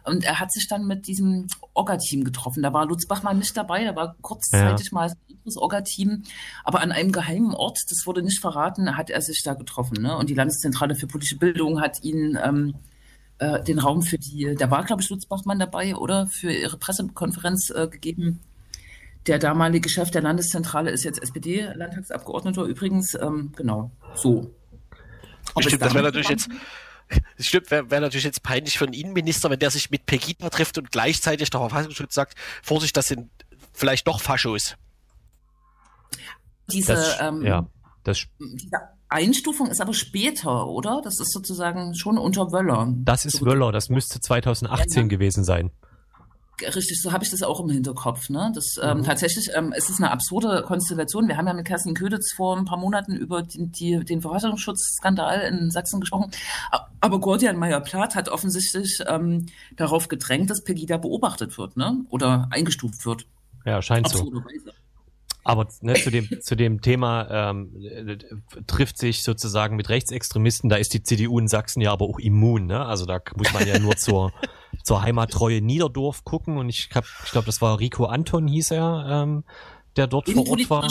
und er hat sich dann mit diesem Orga-Team getroffen. Da war Lutz Bachmann nicht dabei, da war kurzzeitig ja. mal das Orga-Team, aber an einem geheimen Ort, das wurde nicht verraten, hat er sich da getroffen. Ne? Und die Landeszentrale für politische Bildung hat ihn ähm, äh, den Raum für die, da war, glaube ich, Lutz Bachmann dabei, oder? Für ihre Pressekonferenz äh, gegeben. Der damalige Chef der Landeszentrale ist jetzt SPD-Landtagsabgeordneter übrigens. Ähm, genau, so. Stimmt, das wäre natürlich jetzt. Stimmt, wäre wär natürlich jetzt peinlich für einen Innenminister, wenn der sich mit Pegida trifft und gleichzeitig der Verfassungsschutz sagt, Vorsicht, das sind vielleicht doch Faschos. Diese, das, ähm, ja, das, diese Einstufung ist aber später, oder? Das ist sozusagen schon unter Wöller. Das ist Wöller, das müsste 2018 ja, gewesen sein. Richtig, so habe ich das auch im Hinterkopf. Ne? Das, ähm, mhm. Tatsächlich ähm, es ist eine absurde Konstellation. Wir haben ja mit Kerstin Köditz vor ein paar Monaten über die, die, den Verfassungsschutzskandal in Sachsen gesprochen. Aber Gordian Meyer-Plath hat offensichtlich ähm, darauf gedrängt, dass Pegida beobachtet wird ne? oder eingestuft wird. Ja, scheint so. Aber ne, zu, dem, zu dem Thema ähm, trifft sich sozusagen mit Rechtsextremisten, da ist die CDU in Sachsen ja aber auch immun. Ne? Also da muss man ja nur zur zur Heimattreue Niederdorf gucken und ich hab, ich glaube, das war Rico Anton hieß er, ähm, der dort vor Ort war.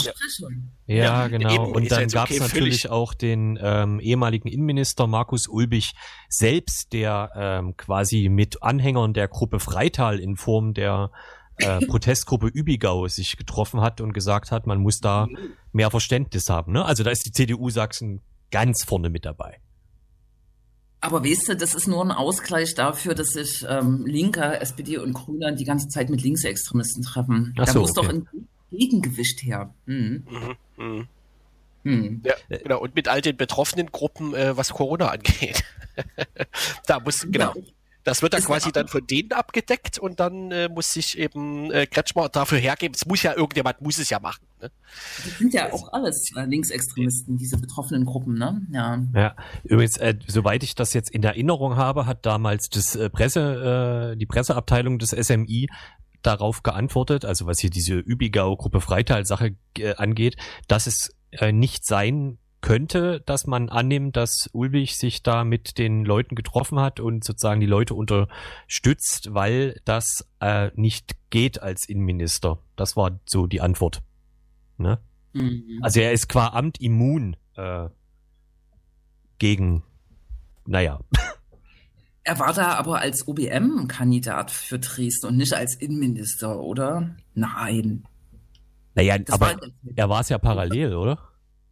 Ja, ja genau. Eben, und dann gab es okay, natürlich völlig. auch den ähm, ehemaligen Innenminister Markus Ulbich selbst, der ähm, quasi mit Anhängern der Gruppe Freital in Form der äh, Protestgruppe Übigau sich getroffen hat und gesagt hat, man muss da mehr Verständnis haben. Ne? Also da ist die CDU Sachsen ganz vorne mit dabei. Aber weißt du, das ist nur ein Ausgleich dafür, dass sich ähm, Linker, SPD und Grüner die ganze Zeit mit Linksextremisten treffen. Ach da so, muss okay. doch ein Gegengewicht her. Mhm. Mhm, mh. Hm. Ja, genau. Und mit all den betroffenen Gruppen, äh, was Corona angeht. da muss, genau. Das wird dann quasi dann von denen abgedeckt und dann äh, muss sich eben äh, Kretschmer dafür hergeben. Es muss ja irgendjemand, muss es ja machen. Ne? Das sind ja auch alles äh, Linksextremisten, diese betroffenen Gruppen, ne? Ja. Ja, übrigens, äh, soweit ich das jetzt in Erinnerung habe, hat damals das äh, Presse, äh, die Presseabteilung des SMI darauf geantwortet, also was hier diese Übigau-Gruppe Freital-Sache äh, angeht, dass es äh, nicht sein könnte, dass man annimmt, dass Ulbich sich da mit den Leuten getroffen hat und sozusagen die Leute unterstützt, weil das äh, nicht geht als Innenminister. Das war so die Antwort. Ne? Mhm. Also er ist qua Amt immun äh, gegen naja. Er war da aber als OBM-Kandidat für Dresden und nicht als Innenminister, oder? Nein. Naja, Das aber war- er war es ja parallel, oder?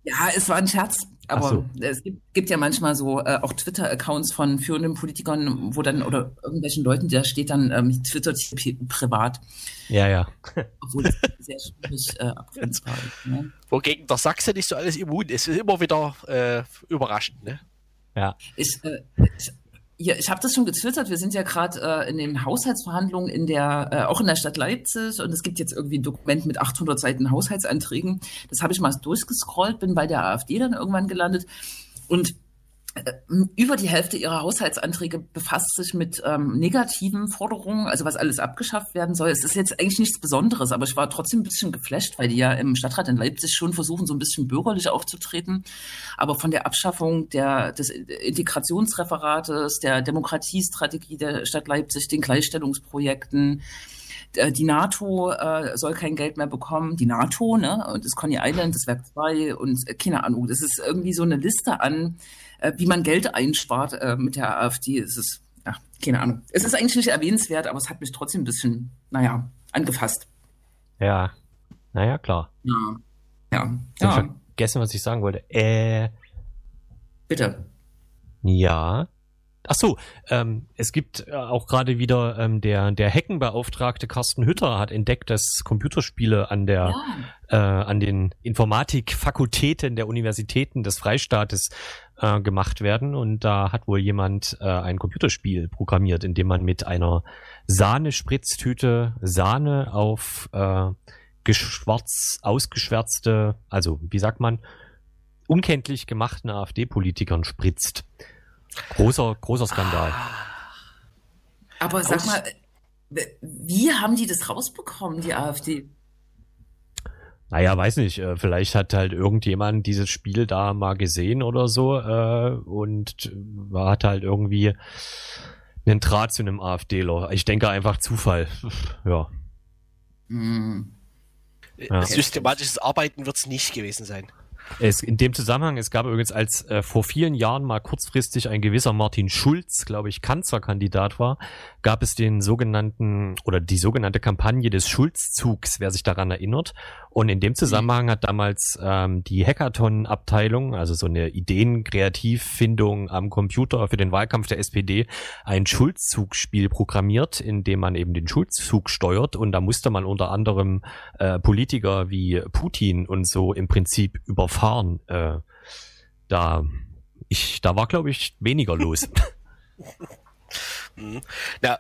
Ja, es war ein Scherz. Aber so. es gibt, gibt ja manchmal so äh, auch Twitter-Accounts von führenden Politikern, wo dann oder irgendwelchen Leuten, da steht dann ähm, twittert hier privat, Ja, ja. obwohl es sehr schwierig äh, abgrenzbar ist. Ne? Wogegen der Sachse nicht so alles immun ist. Ist immer wieder äh, überraschend, ne? Ja. Ich, äh, ich, ja, ich habe das schon getwittert. Wir sind ja gerade äh, in den Haushaltsverhandlungen in der, äh, auch in der Stadt Leipzig und es gibt jetzt irgendwie ein Dokument mit 800 Seiten Haushaltsanträgen. Das habe ich mal durchgescrollt, bin bei der AfD dann irgendwann gelandet und über die Hälfte ihrer Haushaltsanträge befasst sich mit ähm, negativen Forderungen, also was alles abgeschafft werden soll. Es ist jetzt eigentlich nichts Besonderes, aber ich war trotzdem ein bisschen geflasht, weil die ja im Stadtrat in Leipzig schon versuchen, so ein bisschen bürgerlich aufzutreten. Aber von der Abschaffung der, des Integrationsreferates, der Demokratiestrategie der Stadt Leipzig, den Gleichstellungsprojekten, äh, die NATO äh, soll kein Geld mehr bekommen, die NATO, ne, und das Coney Island, das Werk 2 und äh, keine Ahnung, das ist irgendwie so eine Liste an, äh, wie man Geld einspart äh, mit der AfD. Es ist, ja, keine Ahnung. Es ist eigentlich nicht erwähnenswert, aber es hat mich trotzdem ein bisschen, naja, angefasst. Ja. Naja, klar. Ja. Ja, ja, vergessen, was ich sagen wollte. Äh, bitte. ja. Ach so, ähm, es gibt äh, auch gerade wieder ähm, der der Hackenbeauftragte Carsten Hütter hat entdeckt, dass Computerspiele an der Ja. äh, an den Informatikfakultäten der Universitäten des Freistaates äh, gemacht werden und da hat wohl jemand äh, ein Computerspiel programmiert, in dem man mit einer Sahne-Spritztüte Sahne auf äh, geschwarz ausgeschwärzte, also wie sagt man, unkenntlich gemachten AfD-Politikern spritzt. Großer, großer Skandal. Aber sag mal, wie haben die das rausbekommen, die AfD? Naja, weiß nicht. äh, Vielleicht hat halt irgendjemand dieses Spiel da mal gesehen oder so äh, und äh, hat halt irgendwie einen Draht zu einem AfDler. Ich denke einfach Zufall. Ja. Hm. Ja. Systematisches Arbeiten wird es nicht gewesen sein. Es, in dem Zusammenhang, es gab übrigens, als äh, vor vielen Jahren mal kurzfristig ein gewisser Martin Schulz, glaube ich, Kanzlerkandidat war, gab es den sogenannten oder die sogenannte Kampagne des Schulzzugs, wer sich daran erinnert. Und in dem Zusammenhang hat damals ähm, die Hackathon-Abteilung, also so eine Ideen-Kreativfindung am Computer für den Wahlkampf der SPD, ein Schulzzugspiel programmiert, in dem man eben den Schulzzug steuert. Und da musste man unter anderem äh, Politiker wie Putin und so im Prinzip überfahren. Äh, da ich, da war glaube ich weniger los. Mhm. Na,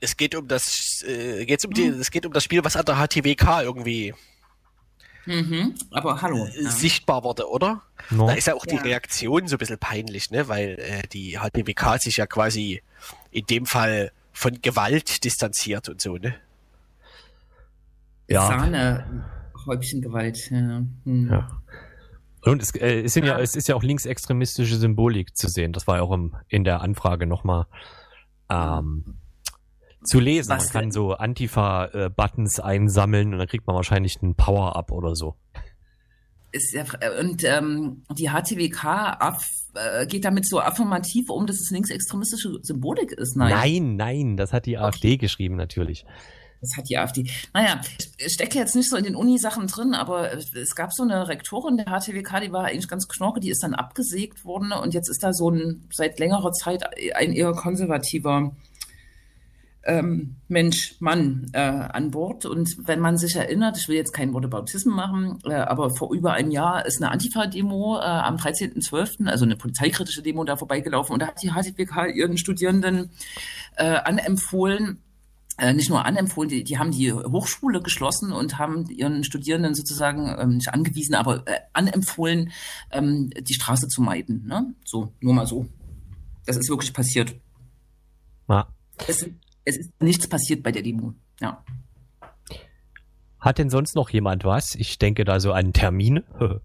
es geht um das, äh, geht's um die, es geht um das Spiel, was an der HTWK irgendwie Mhm. Aber hallo. äh, Ja. sichtbar wurde, oder? No? Da ist ja auch die Ja. Reaktion so ein bisschen peinlich, ne? Weil äh, die HTWK sich ja quasi in dem Fall von Gewalt distanziert und so, ne? Ja. Sahne, Häubchengewalt. Ja. Hm. Ja. Und es, äh, es, sind ja, es ist ja auch linksextremistische Symbolik zu sehen. Das war ja auch im, in der Anfrage nochmal ähm, zu lesen. Was man kann denn? so Antifa-Buttons einsammeln und dann kriegt man wahrscheinlich einen Power-Up oder so. Ja, und ähm, die HTWK aff, äh, geht damit so affirmativ um, dass es linksextremistische Symbolik ist. Nein. Nein, nein, das hat die AfD geschrieben natürlich. Das hat die AfD. Naja, ich stecke jetzt nicht so in den Uni-Sachen drin, aber es gab so eine Rektorin der HTWK, die war eigentlich ganz knorke, die ist dann abgesägt worden und jetzt ist da so ein seit längerer Zeit ein eher konservativer ähm, Mensch, Mann äh, an Bord. Und wenn man sich erinnert, ich will jetzt kein Whataboutism machen, äh, aber vor über einem Jahr ist eine Antifa-Demo äh, am 13.12., also eine polizeikritische Demo da vorbeigelaufen und da hat die HTWK ihren Studierenden äh, anempfohlen, nicht nur anempfohlen, die, die haben die Hochschule geschlossen und haben ihren Studierenden sozusagen ähm, nicht angewiesen, aber äh, anempfohlen, ähm, die Straße zu meiden. Ne? So, nur mal so. Das ist wirklich passiert. Ja. Es, es ist nichts passiert bei der Demo. Ja. Hat denn sonst noch jemand was? Ich denke da so an Termine.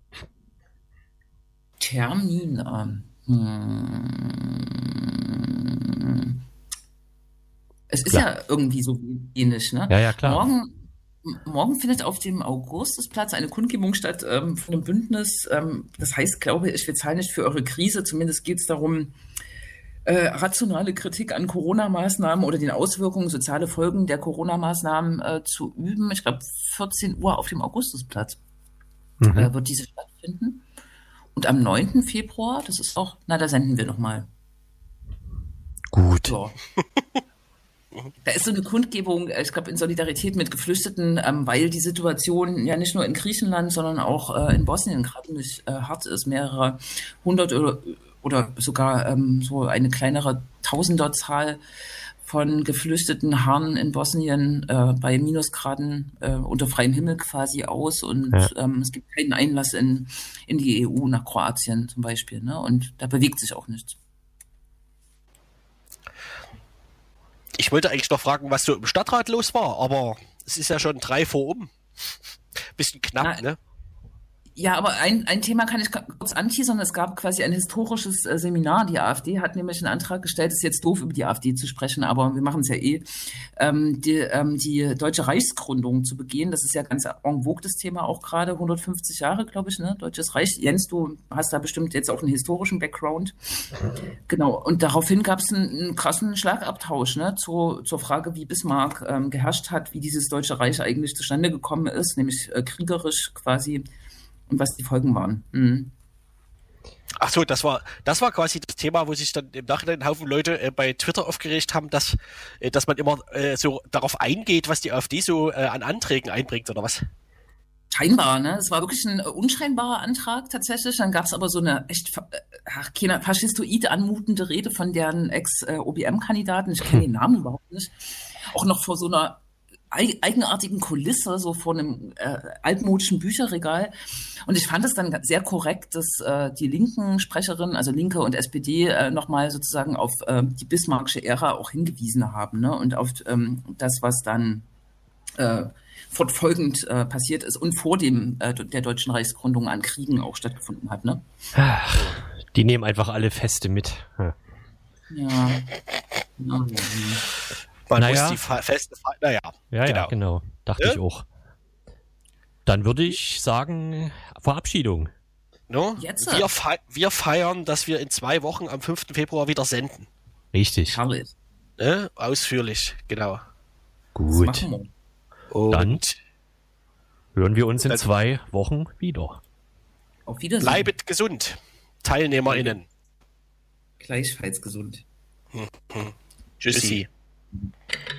Termine. Hm. Es ist ja. Klar. irgendwie so ähnlich, ne? ja, ja, klar. Morgen, Morgen findet auf dem Augustusplatz eine Kundgebung statt ähm, von dem Bündnis. Ähm, das heißt, glaube ich, wir zahlen nicht für eure Krise. Zumindest geht es darum, äh, rationale Kritik an Corona-Maßnahmen oder den Auswirkungen, soziale Folgen der Corona-Maßnahmen äh, zu üben. Ich glaube, 14 Uhr auf dem Augustusplatz Mhm. äh, wird diese stattfinden. Und am 9. Februar, das ist auch, na, da senden wir nochmal. Gut. Ja. Da ist so eine Kundgebung, äh, ich glaube, in Solidarität mit Geflüchteten, ähm, weil die Situation ja nicht nur in Griechenland, sondern auch äh, in Bosnien gerade nicht äh, hart ist. Mehrere hundert oder, oder sogar ähm, so eine kleinere Tausenderzahl von geflüchteten Herren in Bosnien äh, bei Minusgraden äh, unter freiem Himmel quasi aus und Ja. ähm, es gibt keinen Einlass in, in die EU nach Kroatien zum Beispiel. Ne? Und da bewegt sich auch nichts. Ich wollte eigentlich noch fragen, was so im Stadtrat los war, aber es ist ja schon drei vor oben. Bisschen knapp, Na, ne? Ja, aber ein, ein Thema kann ich kurz anteasern. Es gab quasi ein historisches äh, Seminar. Die AfD hat nämlich einen Antrag gestellt. Es ist jetzt doof, über die AfD zu sprechen, aber wir machen es ja eh. Ähm, die, ähm, die deutsche Reichsgründung zu begehen. Das ist ja ganz en vogue, das Thema auch gerade. 150 Jahre, glaube ich, ne? Deutsches Reich. Jens, du hast da bestimmt jetzt auch einen historischen Background. Genau. Und daraufhin gab es einen, einen krassen Schlagabtausch, ne? Zur, zur Frage, wie Bismarck ähm, geherrscht hat, wie dieses Deutsche Reich eigentlich zustande gekommen ist, nämlich äh, kriegerisch quasi und was die Folgen waren. Mhm. Ach so, das war, das war quasi das Thema, wo sich dann im Nachhinein ein Haufen Leute äh, bei Twitter aufgeregt haben, dass, äh, dass man immer äh, so darauf eingeht, was die AfD so äh, an Anträgen einbringt oder was. Scheinbar, ne? Es war wirklich ein äh, unscheinbarer Antrag tatsächlich. Dann gab es aber so eine echt äh, ach, keine faschistoid anmutende Rede von deren Ex-OBM-Kandidaten. Ich kenne den Namen überhaupt nicht. Auch noch vor so einer ei- eigenartigen Kulisse, so vor einem äh, altmodischen Bücherregal. Und ich fand es dann sehr korrekt, dass äh, die linken Sprecherinnen, also Linke und SPD, äh, nochmal sozusagen auf äh, die bismarckische Ära auch hingewiesen haben ne? und auf ähm, das, was dann äh, fortfolgend äh, passiert ist und vor dem äh, der deutschen Reichsgründung an Kriegen auch stattgefunden hat. Ne? Ach, die nehmen einfach alle Feste mit. Ja. Ja. ja. Man Naja. muss die feste, naja, Ja, ja, Genau. genau. Dachte Ja? ich auch. Dann würde ich sagen, Verabschiedung. ne? Jetzt? Wir, fei wir feiern, dass wir in zwei Wochen am 5. Februar wieder senden. Richtig. Herrlich. Ne? Ausführlich, genau. Gut. Und Dann hören wir uns in zwei Wochen wieder. Auf Wiedersehen. bleibet gesund, TeilnehmerInnen. Gleichfalls gesund. Tschüssi. Tschüssi. Mm-hmm.